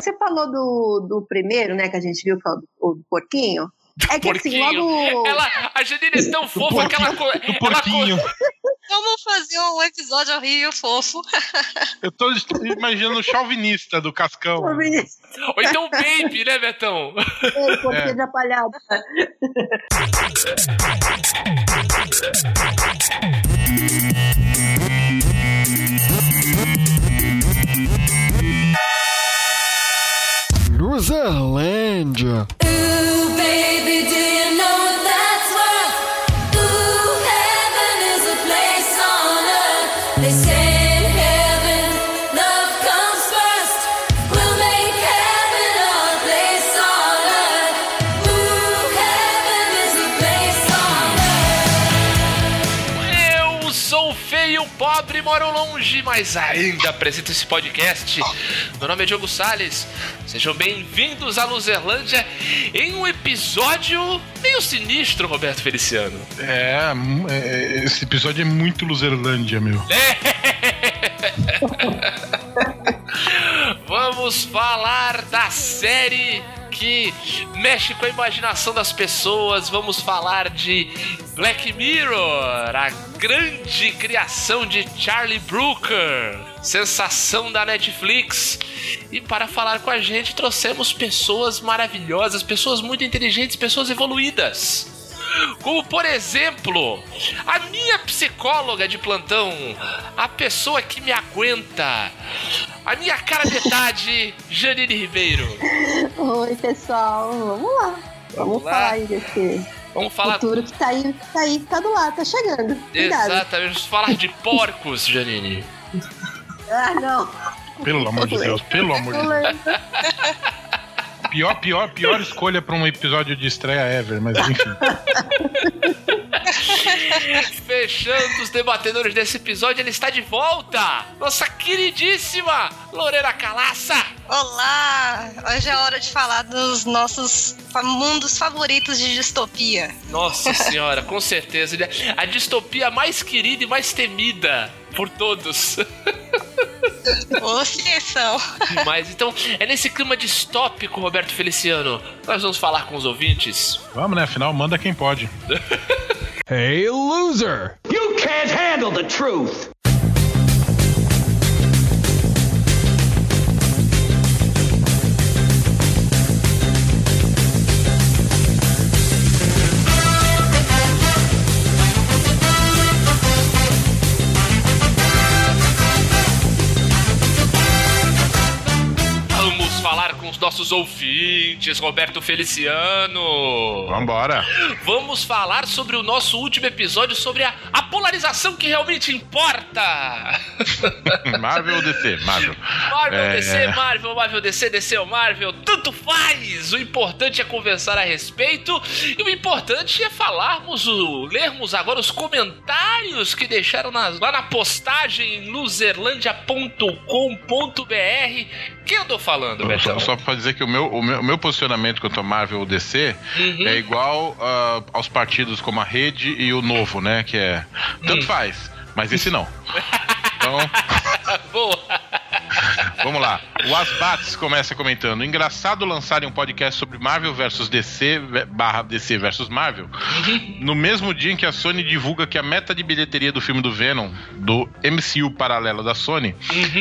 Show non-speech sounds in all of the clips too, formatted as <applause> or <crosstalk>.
Você falou do, do primeiro, né, que a gente viu, que é o, o do porquinho. É que assim, Porquinho. logo. Ela, a Janine é tão fofa que ela. co- O ela co- porquinho. Vamos fazer um episódio horrível fofo. <laughs> Eu tô imaginando o chauvinista do Cascão. Vinícius, Ou então o Baby, né, Betão? ei, porquinho É. de apalhado. <laughs> Ooh, baby, do you know that's worth? Ooh, heaven is a place on earth. They say in heaven, love comes first. We'll make heaven a place on earth. Ooh, heaven is a place on earth. Eu sou feio, pobre, moro longe, mas ainda apresento esse podcast. Meu nome é Diogo Salles. Sejam bem-vindos à Luzerlândia em um episódio meio sinistro, Roberto Feliciano. É, é, esse episódio é muito Luzerlândia, meu. <laughs> Vamos falar da série que mexe com a imaginação das pessoas. Vamos falar de Black Mirror, a grande criação de Charlie Brooker, sensação da Netflix. E para falar com a gente, trouxemos pessoas maravilhosas, pessoas muito inteligentes, pessoas evoluídas. Como, por exemplo, a minha psicóloga de plantão, a pessoa que me aguenta, a minha cara metade, Janine Ribeiro. Oi, pessoal, vamos lá. Vamos, lá. falar aí desse Vamos falar. futuro que tá aí, tá aí, tá do lado, tá chegando. Cuidado. Exatamente, vamos falar de porcos, Janine. Ah, não. Pelo amor de Deus, pelo amor de Deus. Pior, pior, pior escolha pra um episódio de estreia ever, mas enfim. <laughs> Fechando os debatedores desse episódio, ele está de volta! Nossa queridíssima Lorena Calaça! Olá! Hoje é hora de falar dos nossos mundos favoritos de distopia. Nossa senhora, com certeza. ele é A distopia mais querida e mais temida por todos. <laughs> Ô, são. Mas então, é nesse clima distópico, Roberto Feliciano, nós vamos falar com os ouvintes. Vamos, né? Afinal, manda quem pode. <laughs> Hey, loser! You can't handle the truth. Nossos ouvintes, Roberto Feliciano. Vambora. Vamos falar sobre o nosso último episódio sobre a, a polarização que realmente importa. <laughs> Marvel ou DC? Marvel. Marvel, É. DC, Marvel, Marvel, DC, DC ou Marvel, tanto faz! O importante é conversar a respeito e o importante é falarmos, o, lermos agora os comentários que deixaram nas- lá na postagem em luzerlandia.com.br. Quem eu tô falando, Betão? Só, só pra dizer que o meu, o meu, o meu posicionamento quanto a Marvel ou DC Uhum. é igual ah, aos partidos como a Rede e o Novo, né? Que é. Tanto faz, mas esse não. <laughs> Então, Boa! Vamos lá. O Asbates começa comentando: engraçado lançarem um podcast sobre Marvel versus DC barra DC versus Marvel no mesmo dia em que a Sony divulga que a meta de bilheteria do filme do Venom, do MCU paralelo da Sony,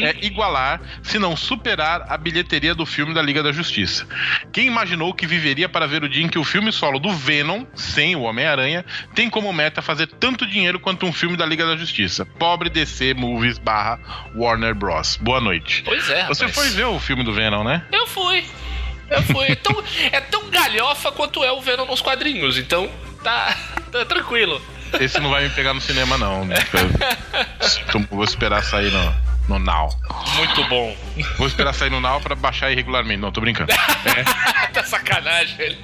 é igualar, se não superar, a bilheteria do filme da Liga da Justiça. Quem imaginou que viveria para ver o dia em que o filme solo do Venom, sem o Homem-Aranha, tem como meta fazer tanto dinheiro quanto um filme da Liga da Justiça? Pobre DC Movies barra Warner Bros. Boa noite. Pois é, Você rapaz. foi ver o filme do Venom, né? Eu fui. Eu fui. É tão, é tão galhofa quanto é o Venom nos quadrinhos, então tá, tá tranquilo. Esse não vai me pegar no cinema, não. né? <laughs> Então, vou esperar sair no, no Now. Muito bom. Vou esperar sair no Now pra baixar irregularmente. Não, tô brincando. <laughs> tá sacanagem.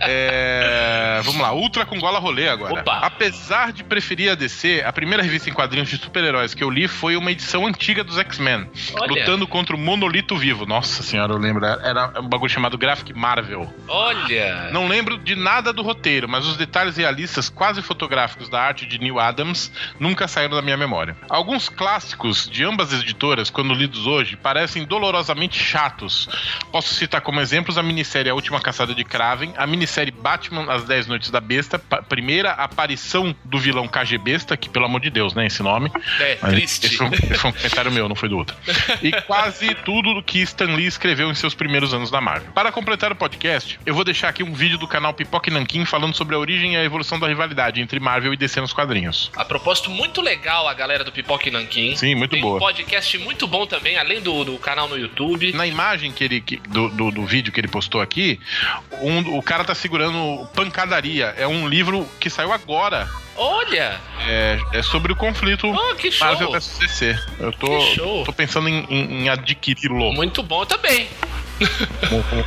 É, Vamos lá, Ultra com gola rolê agora. Opa. Apesar de preferir a DC, a primeira revista em quadrinhos de super-heróis que eu li foi uma edição antiga dos X-Men, lutando contra o Monolito Vivo. Nossa senhora, eu lembro. Era um bagulho chamado Graphic Marvel. Olha. Não lembro de nada do roteiro, mas os detalhes realistas quase fotográficos da arte de Neil Adams nunca saíram da minha memória. Alguns clássicos de ambas as editoras, quando lidos hoje, parecem dolorosamente chatos. Posso citar como exemplos a minissérie A Última Caçada de Kraven, a minissérie Batman As Dez Noites da Besta, primeira aparição do vilão KG Besta, que pelo amor de Deus, né, esse nome. É, Mas triste. Esse foi, um, esse foi um comentário meu, não foi do outro. E quase tudo do que Stan Lee escreveu em seus primeiros anos na Marvel. Para completar o podcast, eu vou deixar aqui um vídeo do canal Pipoca e Nanquim falando sobre a origem e a evolução da rivalidade entre Marvel e DC nos quadrinhos. A propósito, muito legal a galera do Pipoca e Nanquim. Sim, muito Tem boa. podcast muito bom também, além do, do canal no YouTube. Na imagem que ele, que- do, do, do vídeo que ele postou aqui, um- o cara tá segurando Pancadaria. É um livro que saiu agora. Olha! É, é sobre o conflito Oh, que show! Marvel vs DC. Eu tô, Que show! tô pensando em, em- em adquiri-lo. Muito bom também.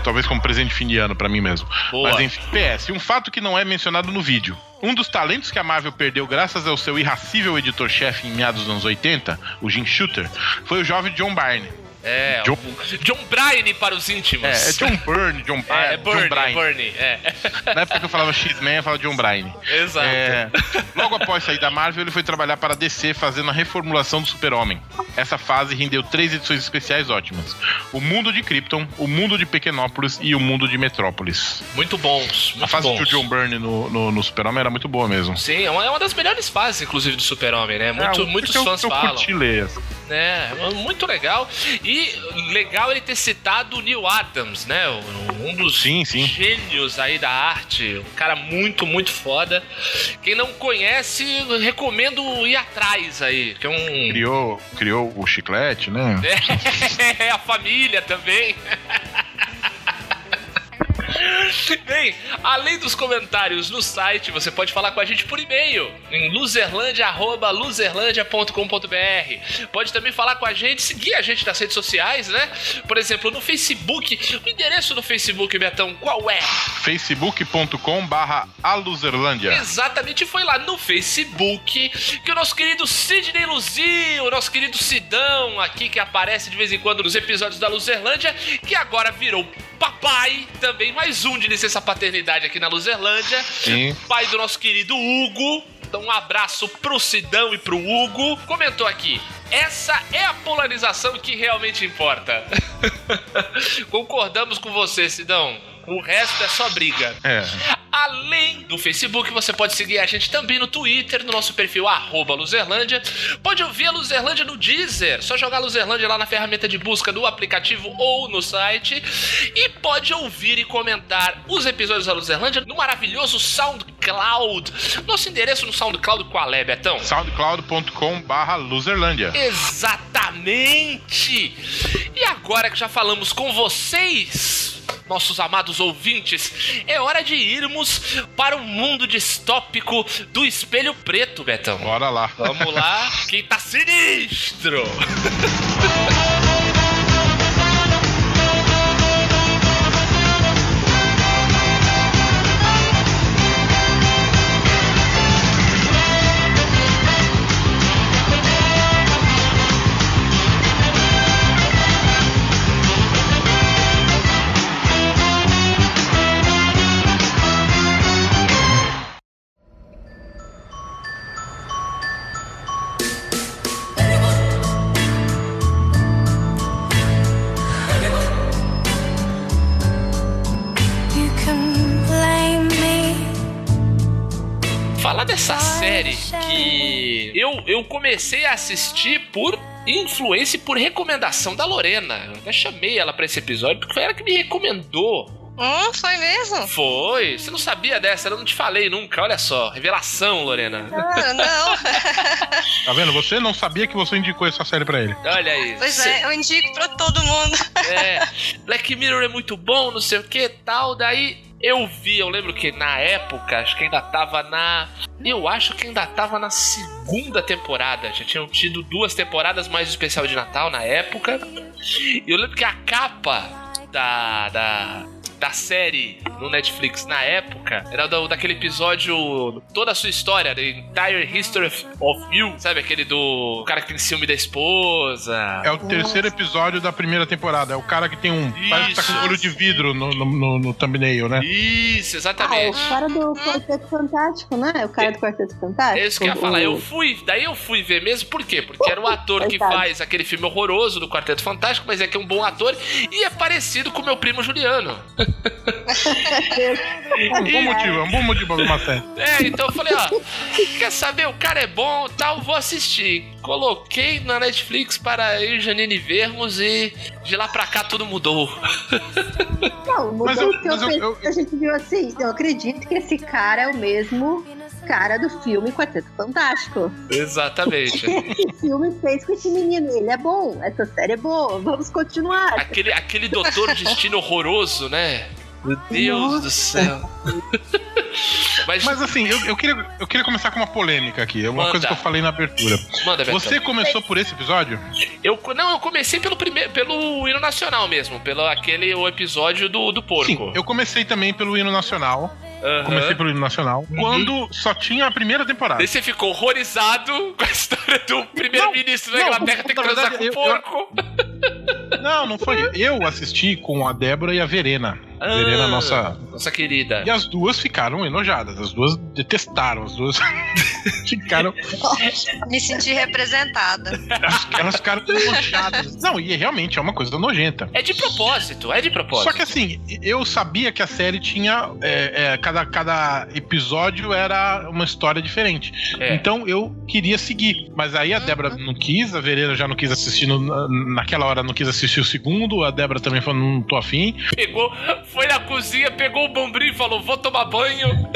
Talvez como presente de fim de ano pra mim mesmo. Boa. Mas enfim, PS, um fato que não é mencionado no vídeo. Um dos talentos que a Marvel perdeu graças ao seu irracível editor-chefe em meados dos anos 80, o Jim Shooter, foi o jovem John Byrne. É, John- o John Bryan para os íntimos. É, é John Byrne, John, É, é John Bernie, é Bryan. Bernie, é. Na época que eu falava X-Men, eu falava John Bryan. Exato. É, logo após sair da Marvel, ele foi trabalhar para a DC fazendo a reformulação do Super-Homem. Essa fase rendeu três edições especiais ótimas: O Mundo de Krypton, O Mundo de Pequenópolis e O Mundo de Metrópolis. Muito bons, muito A fase bons. do John Byrne no, no, no Super-Homem era muito boa mesmo. Sim, é uma, é uma das melhores fases, inclusive, do Super-Homem, né? Muito, É, muitos porque eu- fãs eu falam. curti ler. né? Muito legal. E legal ele ter citado o Neil Adams, né? Um dos Sim, sim. gênios aí da arte. Um cara muito, muito foda. Quem não conhece, recomendo ir atrás aí. Que é um. Criou, criou o chiclete, né? <laughs> É, a família também. <laughs> <laughs> Bem, além dos comentários no site, você pode falar com a gente por e-mail em luzerlandia.luzerlandia.com.br. Pode também falar com a gente, seguir a gente nas redes sociais, né? Por exemplo, no Facebook. O endereço do Facebook, Betão, qual é? facebook.com barra aluzerlândia. Exatamente, foi lá no Facebook que o nosso querido Sidney Luzio, o nosso querido Sidão aqui, que aparece de vez em quando nos episódios da Luzerlândia, que agora virou papai, também mais um de licença paternidade aqui na Luzerlândia. Sim. Pai do nosso querido Hugo. Então, um abraço pro Sidão e pro Hugo. Comentou aqui. Essa é a polarização que realmente importa. <laughs> Concordamos com você, Sidão. O resto é só briga. É. Além do Facebook, você pode seguir a gente também no Twitter, no nosso perfil arroba Luzerlândia. Pode ouvir a Luzerlândia no Deezer, só jogar Luzerlândia lá na ferramenta de busca do aplicativo ou no site. E pode ouvir e comentar os episódios da Luzerlândia no maravilhoso SoundCloud. Nosso endereço no SoundCloud qual é, Betão? soundcloud.com barra luzerlândia. Exatamente! E agora que já falamos com vocês, nossos amados ouvintes, é hora de irmos para o mundo distópico do espelho preto, Betão. Bora lá. Vamos lá, que tá sinistro! <laughs> eu, eu comecei a assistir por influência e por recomendação da Lorena. Eu até chamei ela pra esse episódio porque foi ela que me recomendou. Hum, foi mesmo? Foi, você não sabia dessa, eu não te falei nunca. Olha só, revelação, Lorena. Ah, não. <laughs> Tá vendo? Você não sabia que você indicou essa série pra ele. Olha aí. Pois Cê- é, eu indico pra todo mundo. É, Black Mirror é muito bom, não sei o que tal. Daí eu vi, eu lembro que na época, acho que ainda tava na. Eu acho que ainda tava na segunda temporada. Já tinham tido duas temporadas mais especial de Natal na época. E eu lembro que a capa da. da da série no Netflix na época era do, daquele episódio Toda a Sua História, The Entire History of, You, sabe? Aquele do cara que tem ciúme da esposa. É o terceiro episódio da primeira temporada. É o cara que tem um. Parece que tá com olho de vidro no, no, no, no thumbnail, né? Isso, Ah, é exatamente. o cara do Quarteto Fantástico, né? O cara do Quarteto Fantástico. É isso que eu ia falar. Eu fui, daí eu fui ver mesmo, por quê? Porque era o ator que faz aquele filme horroroso do Quarteto Fantástico, mas é que é um bom ator e é parecido com o meu primo Juliano. É um bom motivo, é um bom motivo pra uma série. É, então eu falei, ó, quer saber, o cara é bom, tal, vou assistir. Coloquei na Netflix para eu e Janine vermos e de lá pra cá tudo mudou. Não, mudou Mas eu- o que eu mas eu- eu- a gente viu assim. Eu acredito que esse cara é o mesmo cara do filme Quarteto Fantástico. Exatamente. <laughs> Esse filme fez com esse menino. Ele é bom, essa série é boa, vamos continuar. Aquele, aquele doutor destino horroroso, né? Meu Deus do céu. <laughs> Mas, Mas assim, eu, eu, queria, eu queria começar com uma polêmica aqui. É uma Manda. coisa que eu falei na abertura. manda. Você começou por esse episódio? Eu, não, eu comecei pelo primeiro, pelo hino nacional mesmo, pelo aquele o episódio do, do porco. Sim, eu comecei também pelo hino nacional. Aham. Comecei pelo hino nacional. Quando só tinha a primeira temporada. Daí você ficou horrorizado <laughs> com a história do primeiro-ministro da Inglaterra ter que transar verdade, com eu- eu- porco. Não, não foi. Eu assisti com a Débora e a Verena. A Verena, Ah, nossa. Nossa querida. E as duas ficaram enojadas. As duas detestaram. As duas <laughs> ficaram. <laughs> Me senti representada. Elas ficaram enojadas. Não, e realmente é uma coisa nojenta. É de propósito, é de propósito. Só que assim, eu sabia que a série tinha. é, é, cada, cada episódio era uma história diferente. É. Então eu queria seguir. Mas aí a Débora não quis, a Verena já não quis assistir. no- na- naquela hora não quis assistir o segundo. A Débora também falou: não tô afim. Pegou, foi na cozinha, pegou o bombril e falou: vou tomar banho. <laughs>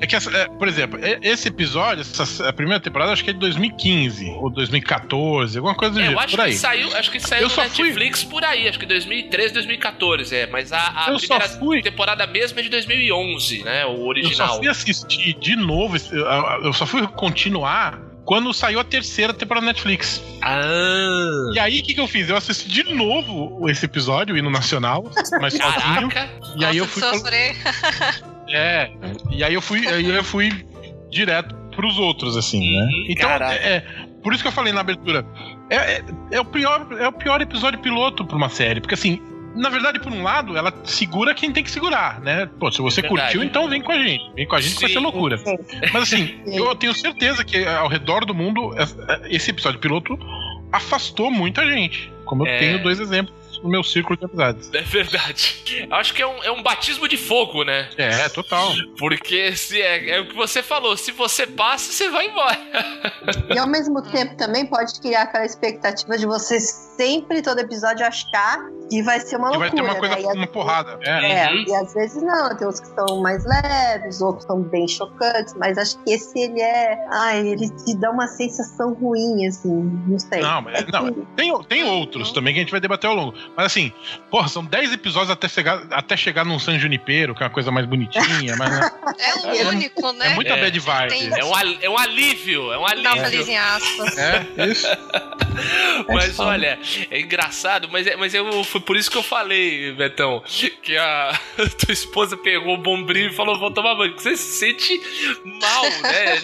É que, essa- é, por exemplo, é- esse episódio, essa, a primeira temporada, acho que é de 2015 ou 2014, alguma coisa do É, eu jeito, acho por aí. que saiu, acho que saiu Eu no só fui- Netflix por aí, acho que 2013, 2014, é. Mas a, a Eu primeira fui- temporada mesmo é de 2011, né? O Eu só original. fui assistir de novo, eu- eu só fui continuar quando saiu a terceira temporada da Netflix. Ah. E aí, o que, que eu fiz? Eu assisti de novo esse episódio, o hino nacional, mas sozinho. Caraca. E aí eu fui. sofrer. <laughs> É. E aí eu fui, aí eu fui direto pros outros, assim, né? Uhum, Então, é, é, por isso que eu falei na abertura. É, é, é o pior, é o pior episódio piloto pra uma série. Porque assim, na verdade, por um lado, ela segura quem tem que segurar, né? Pô, se você Verdade. curtiu, então vem com a gente. Vem com a gente que vai Sim. ser loucura. Sim. Mas assim, <laughs> eu tenho certeza que ao redor do mundo, é, esse episódio piloto afastou muita gente. Como eu É. tenho dois exemplos no meu círculo de amizades. É verdade. Eu acho que é um, é um batismo de fogo, né? É, total. Porque se é, é o que você falou, se você passa, você vai embora. E ao mesmo tempo também pode criar aquela expectativa de você sempre, todo episódio, achar que vai ser uma E loucura. vai ter uma coisa, né? E às uma porrada. É. É, Uhum. e às vezes não, tem uns que são mais leves, outros são bem chocantes, mas acho que esse ele é. Ai, ele te dá uma sensação ruim, assim, não sei. Não, mas- É não, que- Tem, tem outros também que a gente vai debater ao longo. Mas assim, porra, são 10 episódios até chegar, até chegar num San Junipero, que é uma coisa mais bonitinha, mas <laughs> né, É o único, né? é muita É. bad vibe. Tem- É um, al- é um alívio, é um Dá um alívio. feliz em aspas. É, isso. <laughs> Mas foda. olha, é engraçado, mas, é, mas eu, foi por isso que eu falei, Betão, que a <laughs> tua esposa pegou o bombril e falou, vou tomar banho. Você se sente mal, né?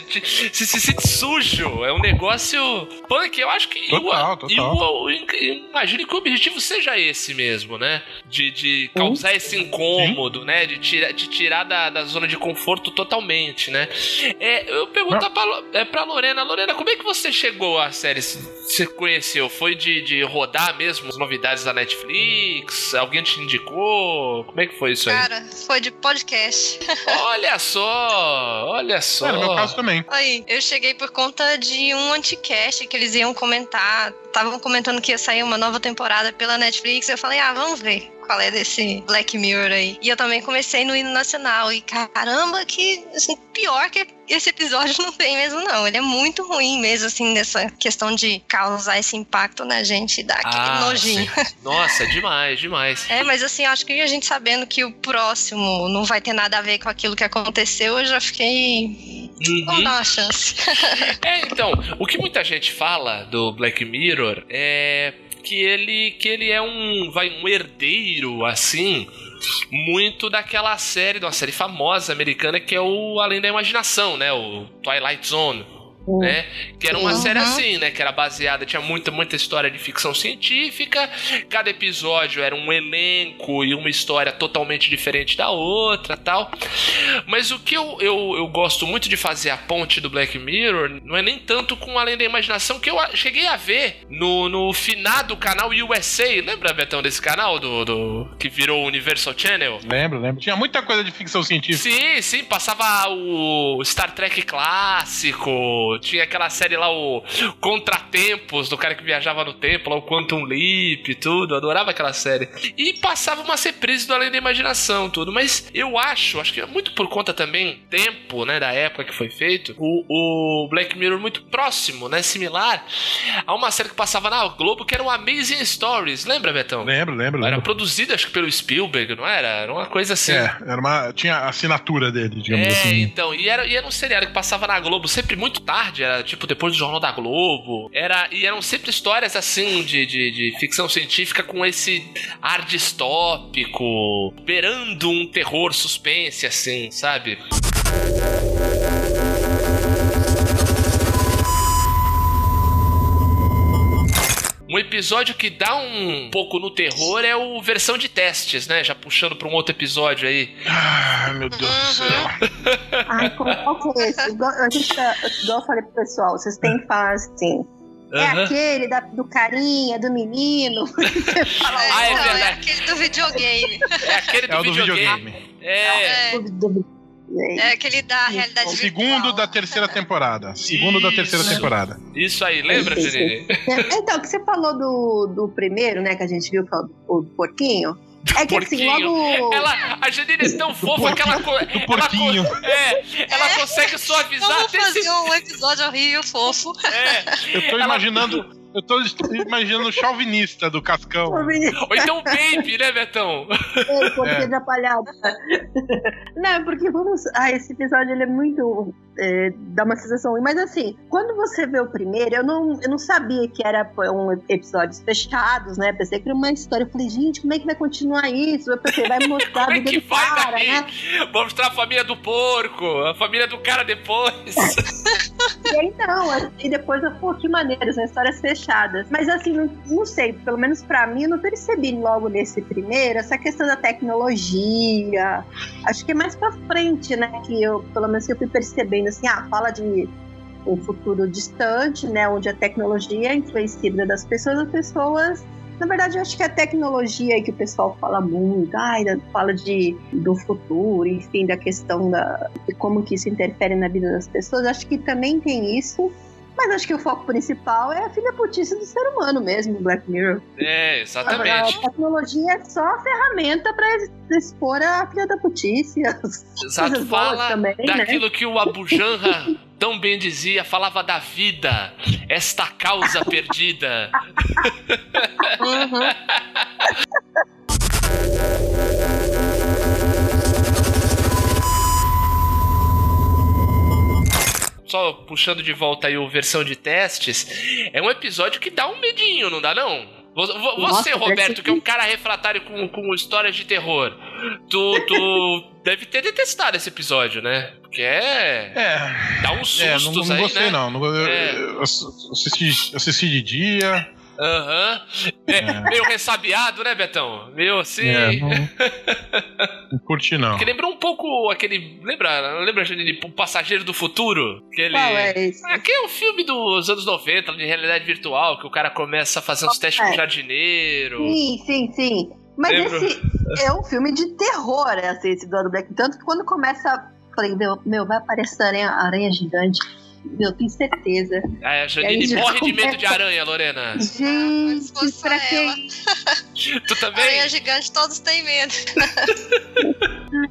Você se sente sujo. É um negócio punk. Eu acho que. Total, eu, total. Eu, eu, imagino que o objetivo seja esse mesmo, né? De, de causar esse incômodo, né? De, tira, de tirar da, da zona de conforto totalmente, né? É, eu perguntar pra, é, pra Lorena, Lorena, como é que você chegou à série? Você conheceu? Foi de, de rodar mesmo as novidades da Netflix? Alguém te indicou? Como é que foi isso aí? Cara, foi de podcast. <laughs> Olha só, olha só. É, no meu caso também. Aí, eu cheguei por conta de um anticast que eles iam comentar. Estavam comentando que ia sair uma nova temporada pela Netflix. Eu falei, ah, vamos ver qual é desse Black Mirror aí. E eu também comecei no hino nacional. E caramba, que assim, pior que esse episódio <laughs> não tem mesmo, não. Ele é muito ruim mesmo, assim, nessa questão de causar esse impacto na gente e dar aquele Ah, nojinho. sim. <laughs> Nossa, demais, demais. É, mas assim, acho que a gente sabendo que o próximo não vai ter nada a ver com aquilo que aconteceu, eu já fiquei. Vamos Uhum. dar uma chance. <laughs> É, então, o que muita gente fala do Black Mirror é que ele que ele é um vai um herdeiro assim muito daquela série, de uma série famosa americana que é o Além da Imaginação, né? O Twilight Zone. Né? Que era uma Uhum. série assim, né? Que era baseada, tinha muita, muita história de ficção científica. Cada episódio era um elenco e uma história totalmente diferente da outra tal. Mas o que eu, eu, eu gosto muito de fazer a ponte do Black Mirror não é nem tanto com Além da Imaginação, que eu cheguei a ver no, no finado canal USA. Lembra, Betão, desse canal do, do que virou o Universal Channel? Lembro, lembro. Tinha muita coisa de ficção científica. Sim, sim, passava o Star Trek clássico, tinha aquela série lá, o Contratempos, do cara que viajava no tempo, lá o Quantum Leap e tudo, eu adorava aquela série. E passava umas reprises do Além da Imaginação, tudo, mas eu acho, acho que é muito por conta também, tempo, né, da época que foi feito, o, o Black Mirror muito próximo, né, similar a uma série que passava na Globo, que era o Amazing Stories, lembra, Betão? Lembro, lembro, Era lembro. produzida, acho que pelo Spielberg, não era? Era uma coisa assim. É, era uma, tinha a assinatura dele, digamos É, assim. então, e era, e era um seriado que passava na Globo sempre muito tarde, era tipo depois do Jornal da Globo. Era, e eram sempre histórias assim de, de, de ficção científica com esse ar distópico, beirando um terror suspense, assim, sabe? Um episódio que dá um pouco no terror é o versão de testes, né? Já puxando pra um outro episódio aí. Ah, meu Deus do céu. Ai, qual qual que é esse? Igual, a gente tá, igual eu falei pro pessoal, vocês têm que falar assim. É Aham. aquele da- do carinha, do menino. <laughs> Fala, Ah, é não, é aquele do videogame. É aquele do, É o do videogame. videogame. É. É, é aquele da realidade Segundo virtual. da terceira temporada. Segundo da terceira Isso. temporada. Isso aí, lembra, Isso, Janine? Então, que você falou do, do primeiro, né, que a gente viu, que é o, o porquinho. É que assim, Porquinho. logo. Ela, a Janine é tão fofa que ela, ela, co- porquinho. é, ela consegue suavizar Vamos até esse. fazer um episódio horrível, fofo. É. Eu tô Ela- imaginando. Eu tô imaginando o chauvinista do Cascão. Menino, Ou então o Baby, né, Betão? o porquinho da palhada. Não, porque vamos. Ah, esse episódio ele é muito. é, dá uma sensação ruim. Mas assim, quando você vê o primeiro, eu não, eu não sabia que era um episódios fechados, né? Pensei que era uma história. Eu falei, gente, como é que vai continuar isso? Eu pensei, vai mostrar Como a é que do vai cara, daí? né? Vamos mostrar a família do porco, a família do cara depois. <laughs> E aí não, e depois eu, pô, que maneiro, são histórias fechadas. Mas assim, não, não sei, pelo menos pra mim, eu não percebi logo nesse primeiro essa questão da tecnologia. Acho que é mais pra frente, né? Que eu, pelo menos que eu fui percebendo assim, ah, fala de um futuro distante, né? Onde a tecnologia influencia a vida das pessoas, as pessoas. Na verdade, eu acho que a tecnologia que o pessoal fala muito, ai, fala de, do futuro, enfim, da questão da, de como que isso interfere na vida das pessoas, acho que também tem isso. Mas acho que o foco principal é a filha putice do ser humano mesmo, Black Mirror. É, exatamente. a tecnologia é só a ferramenta para expor a filha da putice. Exato, fala também, né? daquilo que o Abu Janra tão bem dizia, falava da vida, esta causa perdida. Uhum. <laughs> Só puxando de volta aí o versão de testes, é um episódio que dá um medinho, não dá não? Vo- vo- Nossa, Você, parece Roberto, que é um cara refratário com, com histórias de terror, tu, tu <laughs> deve ter detestado esse episódio, né? Porque é. É. Dá uns É, não, sustos não aí, gostei né? não. não eu, É. eu assisti, assisti de dia. Aham. É, É. Meio ressabiado, né, Betão? Meio assim. É, não, <laughs> não curti não. Que lembrou um pouco aquele. Lembra, lembra Janine, o Passageiro do Futuro? Aquele. Qual é esse? Aqui é um filme dos anos 90, de realidade virtual, que o cara começa a fazer uns testes com É. jardineiro. Sim, sim, sim. Mas Lembro. esse é um filme de terror, é, assim, esse do Black. Tanto que quando começa. Falei, meu, meu vai aparecer aranha, aranha gigante. Meu, tenho certeza. Ah, a Janine já morre de medo começa- de aranha, Lorena. Gente, fosse só pra ela. quem? Tu também? Aranha gigante, todos têm medo.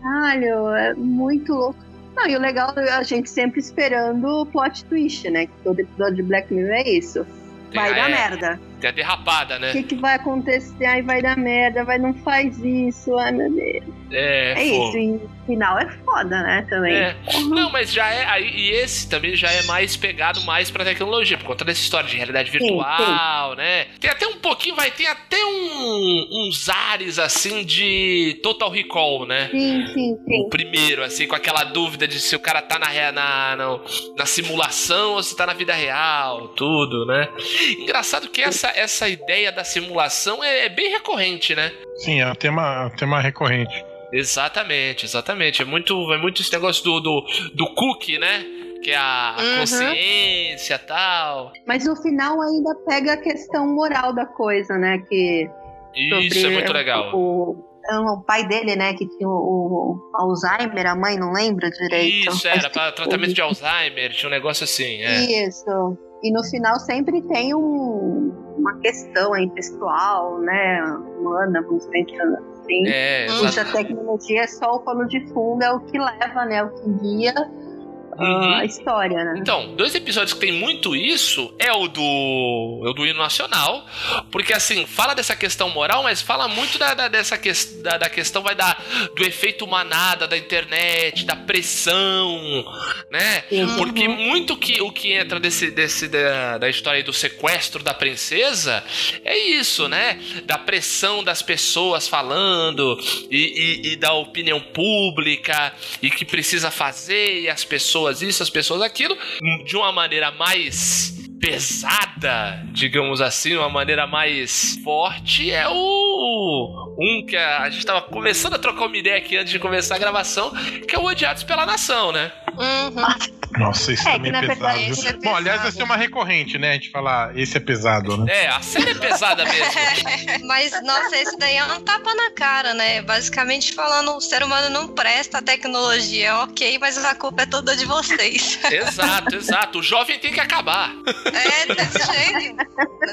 Caralho, é muito louco. Não, e o legal é a gente sempre esperando o plot twist, né? Que todo episódio de Black Mirror é isso. Tem, vai dar é, merda. Tem a derrapada, O né? que, que vai acontecer? Ai, vai dar merda, vai, não faz isso, ai meu Deus. É, É, isso, e o final é foda, né, também. É. Não, mas já é. aí- E esse também já é mais pegado mais pra tecnologia, por conta dessa história de realidade virtual, né? Tem até um pouquinho, vai ter até um- uns ares assim de Total Recall, né? Sim, sim, sim. O primeiro, assim, com aquela dúvida de se o cara tá na, na, na, na simulação ou se tá na vida real, tudo, né? Engraçado que essa, essa ideia da simulação é, é bem recorrente, né? Sim, é um tema, um tema recorrente. Exatamente, exatamente. É muito, é muito esse negócio do, do, do cookie, né? Que é a, Uhum. consciência e tal. Mas no final ainda pega a questão moral da coisa, né? Que Isso é sobre muito legal. O, o pai dele, né, que tinha o, o Alzheimer, a mãe não lembra direito. Isso, era para tratamento de Alzheimer, tinha um negócio assim, é. Isso. E no final sempre tem um- uma questão aí pessoal, né? Humana, vamos pensando assim. É. Puxa, a tecnologia é só o pano de fundo, é o que leva, né? O que guia Uhum. a história, né? Então, dois episódios que tem muito isso é o do, é o do hino nacional, porque assim, fala dessa questão moral, mas fala muito da, da- dessa ques- da, da questão vai dar do efeito manada da internet, da pressão, né? Uhum. Porque muito que o que entra desse, desse da, da história aí do sequestro da princesa é isso, né? Da pressão das pessoas falando e, e- e da opinião pública e que precisa fazer e as pessoas isso, as pessoas aquilo, de uma maneira mais pesada, digamos assim, uma maneira mais forte é o um que a, a gente tava começando a trocar uma ideia aqui antes de começar a gravação, que é o Odiados pela Nação, né? Uhum. Nossa, esse É, também que é pesado. é Bom, aliás, vai pesado. ser uma recorrente, né? A gente falar, esse é pesado, né? É, a série é pesada mesmo. <laughs> Mas, nossa, esse daí é um tapa na cara, né? Basicamente falando, o ser humano não presta a tecnologia, ok, mas a culpa é toda de vocês. exato, exato. O jovem tem que acabar. <laughs> É desse jeito.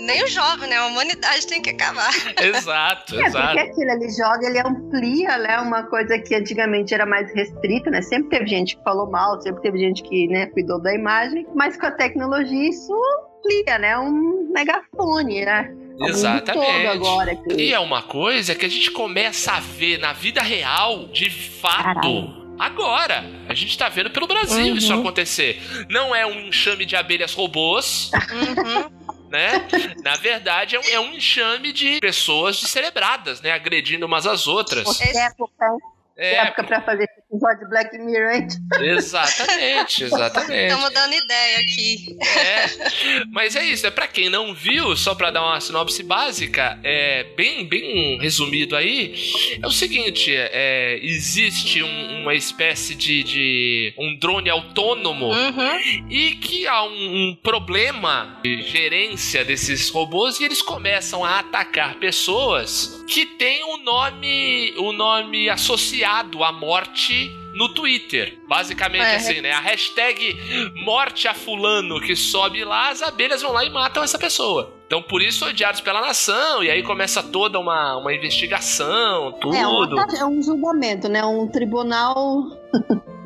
Nem o jovem, né? A humanidade tem que acabar. Exato, É, porque exato. aquilo ele joga, ele amplia, né? Uma coisa que antigamente era mais restrita, né? Sempre teve gente que falou mal, sempre teve gente que, né, cuidou da imagem, mas com a tecnologia isso amplia, né? Um megafone, né? Exatamente. agora. Que... E é uma coisa que a gente começa a ver na vida real, de fato. Caralho. Agora, a gente tá vendo pelo Brasil Uhum. isso acontecer. Não é um enxame de abelhas robôs, Uhum. né? Na verdade, é um, é um enxame de pessoas descerebradas, né? Agredindo umas às outras. Que época, É, época pra fazer esse episódio de Black Mirror, hein? exatamente, <laughs> exatamente. Estamos dando ideia aqui. É, mas é isso, é para quem não viu, só para dar uma sinopse básica, é bem, bem resumido aí, é o seguinte, é, existe um- uma espécie de, de um drone autônomo Uhum. e que há um, um problema de gerência desses robôs e eles começam a atacar pessoas que têm o nome, o nome associado à morte no Twitter. Basicamente É. assim, né? A hashtag morte a fulano que sobe lá, as abelhas vão lá e matam essa pessoa. Então por isso odiados pela nação, e aí começa toda uma, uma investigação, tudo. É um, é um julgamento, né? Um tribunal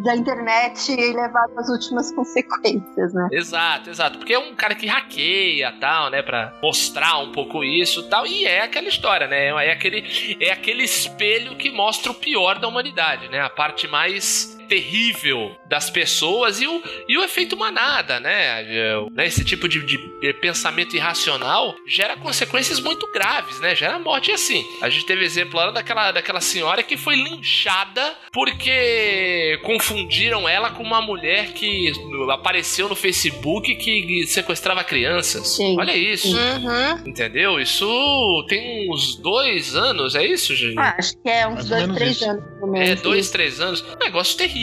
da internet levado às últimas consequências, né? Exato, exato. Porque é um cara que hackeia tal, né? Pra mostrar um pouco isso tal. E é aquela história, né? É aquele, é aquele espelho que mostra o pior da humanidade, né? A parte mais terrível das pessoas e o, e o efeito manada, né? Né? Esse tipo de, de pensamento irracional gera consequências muito graves, né? Gera morte assim. A gente teve exemplo lá daquela, daquela senhora que foi linchada porque confundiram ela com uma mulher que apareceu no Facebook que sequestrava crianças. Sim. Olha isso. Uhum. Entendeu? Isso tem uns dois anos, é isso, gente? Ah, acho que é uns Mais dois, três isso. anos. pelo É, dois, três anos. Um negócio terrível,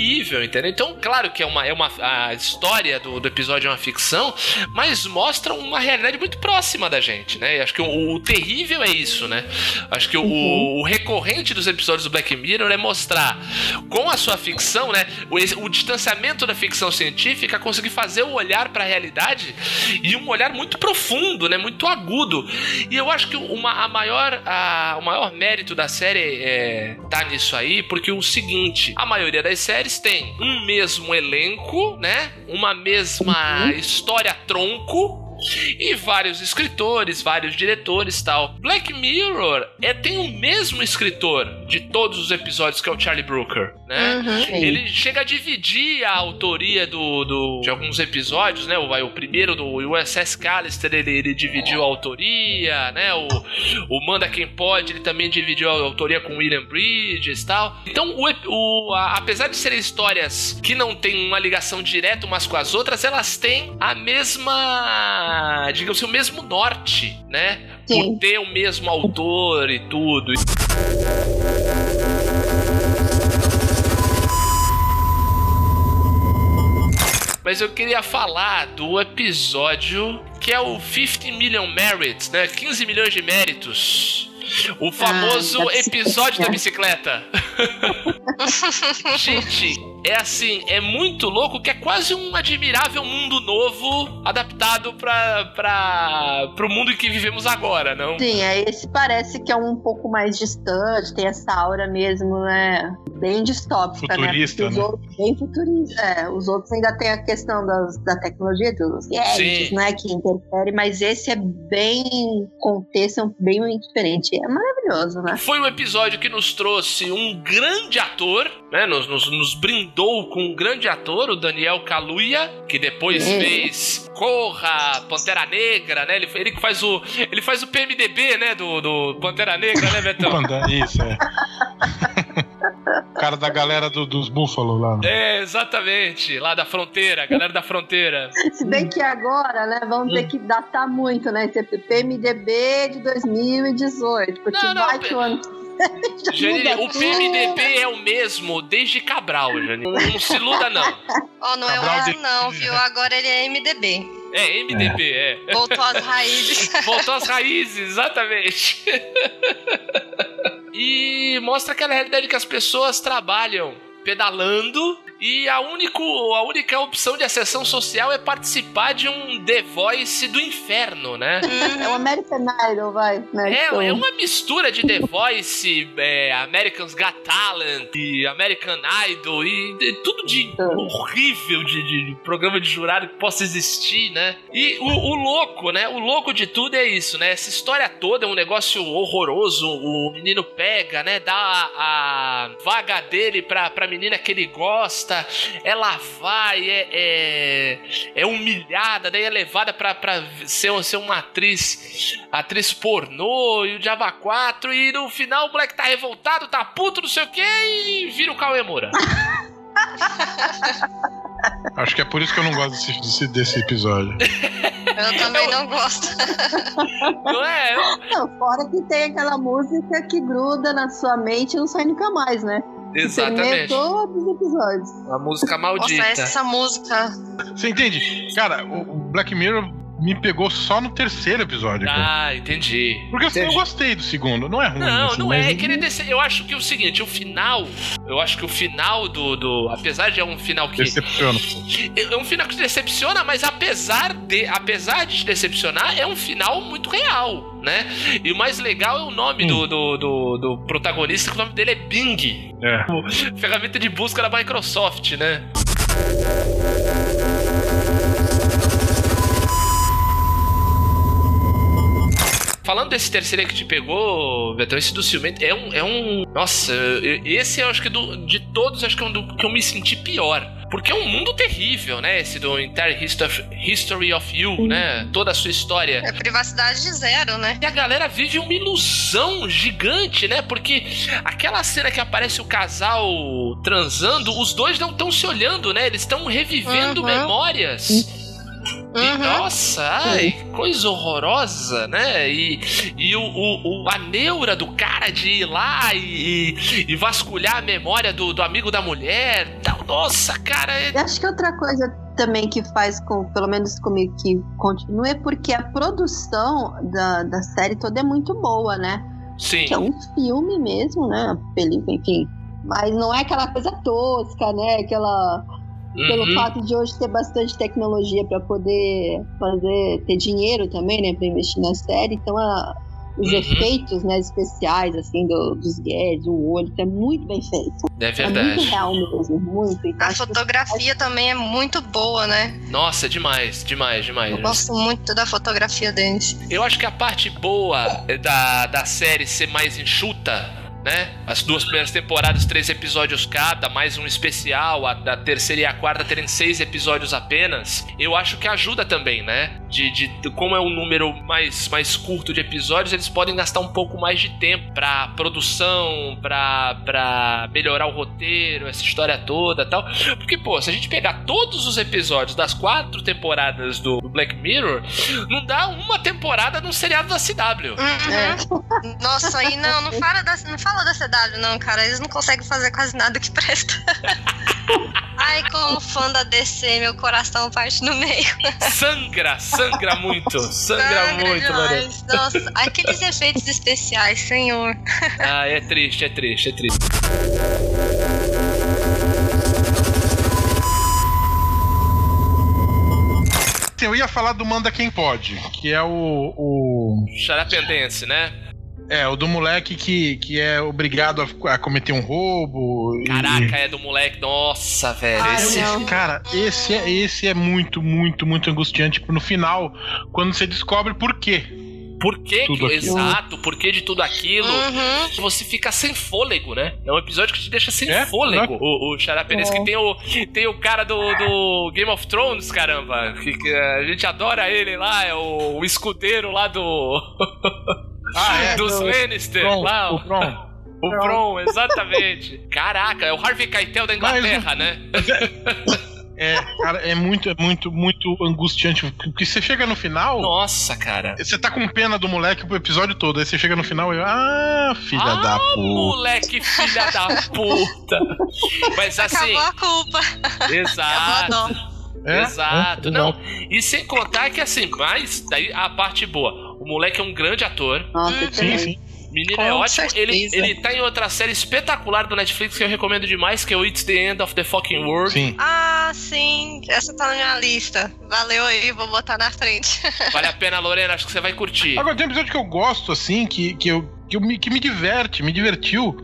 entendeu? Então, claro que é uma, é uma a história do, do episódio é uma ficção, mas mostra uma realidade muito próxima da gente, né? E acho que o, o terrível é isso, né? Acho que o, Uhum. o recorrente dos episódios do Black Mirror é mostrar com a sua ficção, né? O, o distanciamento da ficção científica, conseguir fazer o olhar para a realidade e um olhar muito profundo, né? Muito agudo. E eu acho que uma, a maior, a- o maior mérito da série é, tá nisso aí, porque o seguinte, a maioria das séries tem um mesmo elenco, né? Uma mesma história tronco. E vários escritores, vários diretores tal. Black Mirror é, tem o mesmo escritor de todos os episódios, que é o Charlie Brooker, né? Uhum. Ele chega a dividir a autoria do, do- de alguns episódios, né? O, o primeiro do USS Callister, ele, ele dividiu a autoria, né? O, o Manda Quem Pode, ele também dividiu a autoria com William Bridges e tal. Então, o, o- a- apesar de serem histórias que não têm uma ligação direta umas com as outras, elas têm a mesma, digamos assim, o mesmo norte, né? Sim. Por ter o mesmo autor e tudo. Mas eu queria falar do episódio que é o 50 Million Merits, né? 15 milhões de méritos. O famoso da episódio da bicicleta. <laughs> Gente, é assim, é muito louco que é quase um admirável mundo novo adaptado para para pro mundo em que vivemos agora, não? Sim, é, esse parece que é um pouco mais distante, tem essa aura mesmo, né? Bem distópica, Futurista, né? Porque né? Os outros, bem futurista. É, os outros ainda tem a questão das, da tecnologia, dos gadgets, né? Que interfere, mas esse é bem contexto, é bem diferente. É maravilhoso, né? Foi um episódio que nos trouxe um grande ator, né? Nos, nos, nos brindou com um grande ator, o Daniel Kaluuya, que depois Sim. fez Corra, Pantera Negra, né? Ele, ele que faz o ele faz o PMDB, né? Do, do Pantera Negra, né, Betão? Isso, é. <laughs> cara da galera do- dos Búfalos lá. né? É, exatamente. Lá da fronteira, galera da fronteira. Se bem que agora, né, vão ter que datar muito, né? Esse PMDB de 2018, porque Não, não, vai que o ano. <laughs> Janine, o. PMDB é o mesmo desde Cabral, Janine. Não, se iluda, não. Ó, não é o Cabral mesmo de- não, viu? Agora ele é MDB. É, MDB, é. Voltou às raízes. Voltou às raízes, exatamente. <laughs> e mostra aquela realidade que as pessoas trabalham pedalando e a, único, a única opção de ascensão social é participar de um The Voice do inferno, né? É o American Idol, vai. É, é uma mistura de The Voice, é, Americans Got Talent e American Idol e, tudo de horrível de, de- de programa de jurado que possa existir, né? E o, o louco, né? O louco de tudo é isso, né? Essa história toda é um negócio horroroso. O menino pega, né? Dá a, a vaga dele pra, pra menina que ele gosta. Ela vai, é, é, é humilhada, daí é levada pra, pra ser, ser uma atriz atriz pornô e o Diaba 4 e no final o moleque tá revoltado, tá puto, não sei o que e vira o Cauê Moura. <laughs> Acho que é por isso que eu não gosto desse, desse, desse episódio. <laughs> Eu também não gosto. <laughs> Não é? Não, fora que tem aquela música que gruda na sua mente e não sai nunca mais, né? Exatamente. todos os episódios. A música Nossa, maldita. essa música. Você entende? Cara, o Black Mirror me pegou só no terceiro episódio. cara. Ah, entendi. Porque assim, eu entendi. gostei do segundo. Não é ruim. Não, assim, não é. é que ele dece- Eu acho que o seguinte, o final. Eu acho que o final do. do apesar de é um final que. Decepciona. É um final que te decepciona, mas apesar de, apesar de te decepcionar, é um final muito real, né? E o mais legal é o nome do, do, do, do protagonista, que o nome dele é Bing. É. Ferramenta de busca da Microsoft, né? Falando desse terceiro aí que te pegou, Betão, esse do ciumento é um. É um nossa, esse eu acho que do, de todos, acho que é um do que eu me senti pior. Porque é um mundo terrível, né? Esse do Entire History of, You, né? Toda a sua história. É privacidade zero, né? E a galera vive uma ilusão gigante, né? Porque aquela cena que aparece o casal transando, os dois não estão se olhando, né? Eles estão revivendo Uhum. memórias. E, Uhum. nossa, ai, coisa horrorosa, né? E, e o, o- o- a neura do cara de ir lá e, e vasculhar a memória do, do amigo da mulher. Tal. Nossa, cara, é- acho que outra coisa também que faz com, pelo menos comigo, que continue é porque a produção da, da série toda é muito boa, né? sim. Que é um filme mesmo, né? Película, enfim. Mas não é aquela coisa tosca, né? Aquela. Pelo Uhum. fato de hoje ter bastante tecnologia para poder fazer, ter dinheiro também, né? Pra investir na série. Então a, os Uhum. efeitos, né, especiais, assim, do- dos Guedes, o olho, é muito bem feito. É É muito verdade. real mesmo, muito. Então, A acho que fotografia também é muito boa, né? Nossa, demais, demais, demais. Eu gosto muito da fotografia deles. Eu acho que a parte boa da, da série ser mais enxuta, né? As duas primeiras temporadas, três episódios cada, mais um especial, a da terceira e a quarta terem seis episódios apenas, eu acho que ajuda também, né? De, de, de como é um número mais, mais curto de episódios, eles podem gastar um pouco mais de tempo pra produção, pra, pra melhorar o roteiro, essa história toda tal. Porque, pô, se a gente pegar todos os episódios das quatro temporadas do Black Mirror, não dá uma temporada num seriado da CW. Uhum. <laughs> Nossa, aí não, não fala, da, não fala da CW, não, cara. Eles não conseguem fazer quase nada que presta. <laughs> Ai, como fã da DC, meu coração parte no meio. Sangra, sangra muito, sangra, Sangra muito, Lorena. Nossa, aqueles efeitos especiais, senhor. <laughs> Ah, é triste, é triste, é triste. Eu ia falar do Manda Quem Pode, que é o. o Xarapendense, né? É, o do moleque que, que é obrigado a, a cometer um roubo. e- Caraca, é do moleque. Nossa, velho. Ai, esse- não. Cara, esse é, esse é muito, muito, muito angustiante. Tipo, no final, quando você descobre por quê. Por que, Tudo que exato, por que de tudo aquilo? Uhum. Você fica sem fôlego, né? É um episódio que te deixa sem É, fôlego. né? O, o Xarapendense, É. que tem o, tem o cara do, do Game of Thrones, caramba. Que, que a gente adora ele lá, é o, o escudeiro lá do. <laughs> Ah, é. dos do- Lannister. Pron, lá, o Pron. O Bron, exatamente. Caraca, é o Harvey Keitel da Inglaterra, né? É, cara, é muito, é muito, muito angustiante. Porque você chega no final, Nossa, cara. você tá com pena do moleque pro episódio todo. Aí você chega no final e. Ah, filha ah, da puta. moleque, filha da puta. Mas assim, Acabou a culpa. exato. Acabou a dó. É? Exato, É, não. E sem contar que assim, mas daí a parte boa. O moleque é um grande ator. Nossa, Hum, Sim, sim. Menino Com é ótimo. Ele, certeza. ele tá em outra série espetacular do Netflix que eu recomendo demais, que é o It's the End of the Fucking World. Sim. Ah, sim. Essa tá na minha lista. Valeu aí, vou botar na frente. <laughs> Vale a pena, Lorena, acho que você vai curtir. Agora, tem um episódio que eu gosto, assim, que, que, eu, que, eu me, que me diverte, me divertiu.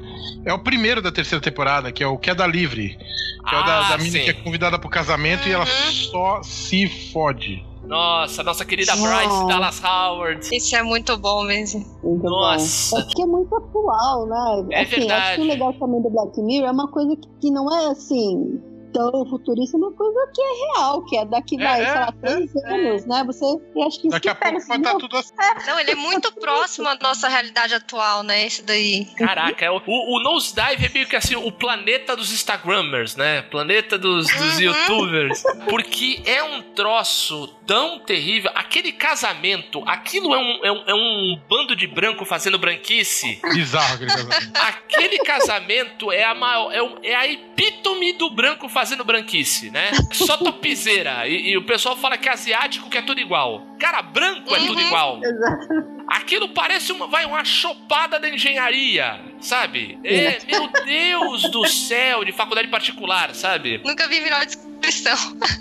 É o primeiro da terceira temporada, que é o Queda Livre. Que é o da, Ah, da mina sim. que é convidada pro casamento e ela Uhum. só se fode. Nossa, nossa querida Nossa. Bryce Dallas Howard. Esse é muito bom mesmo. Muito Nossa. bom. É porque é muito atual, né? É assim, verdade. acho que o legal também do Black Mirror é uma coisa que, que não é assim tão futurista, é uma coisa que é real, que é daqui, É, vai, é, sei lá, três anos, né? Você. Acho que isso Daqui que a pouco vai estar não, tudo assim. Não, ele é muito <laughs> próximo à nossa realidade atual, né? Esse daí. Caraca, é o, o, Nosedive é meio que assim, o planeta dos Instagrammers, né? Planeta dos, dos Uhum. youtubers. Porque é um troço tão terrível. Aquele casamento, aquilo é um, é um, é um bando de branco fazendo branquice. Bizarro aquele casamento. Aquele casamento é a, maior, é, é a epítome do branco fazendo branquice, né? Só topzeira. E, e o pessoal fala que é asiático que é tudo igual. Cara, branco é tudo Uhum. igual. Aquilo parece uma, vai, uma chopada da engenharia, sabe? É, meu Deus do céu, de faculdade particular, sabe? Nunca vi melhor descrição.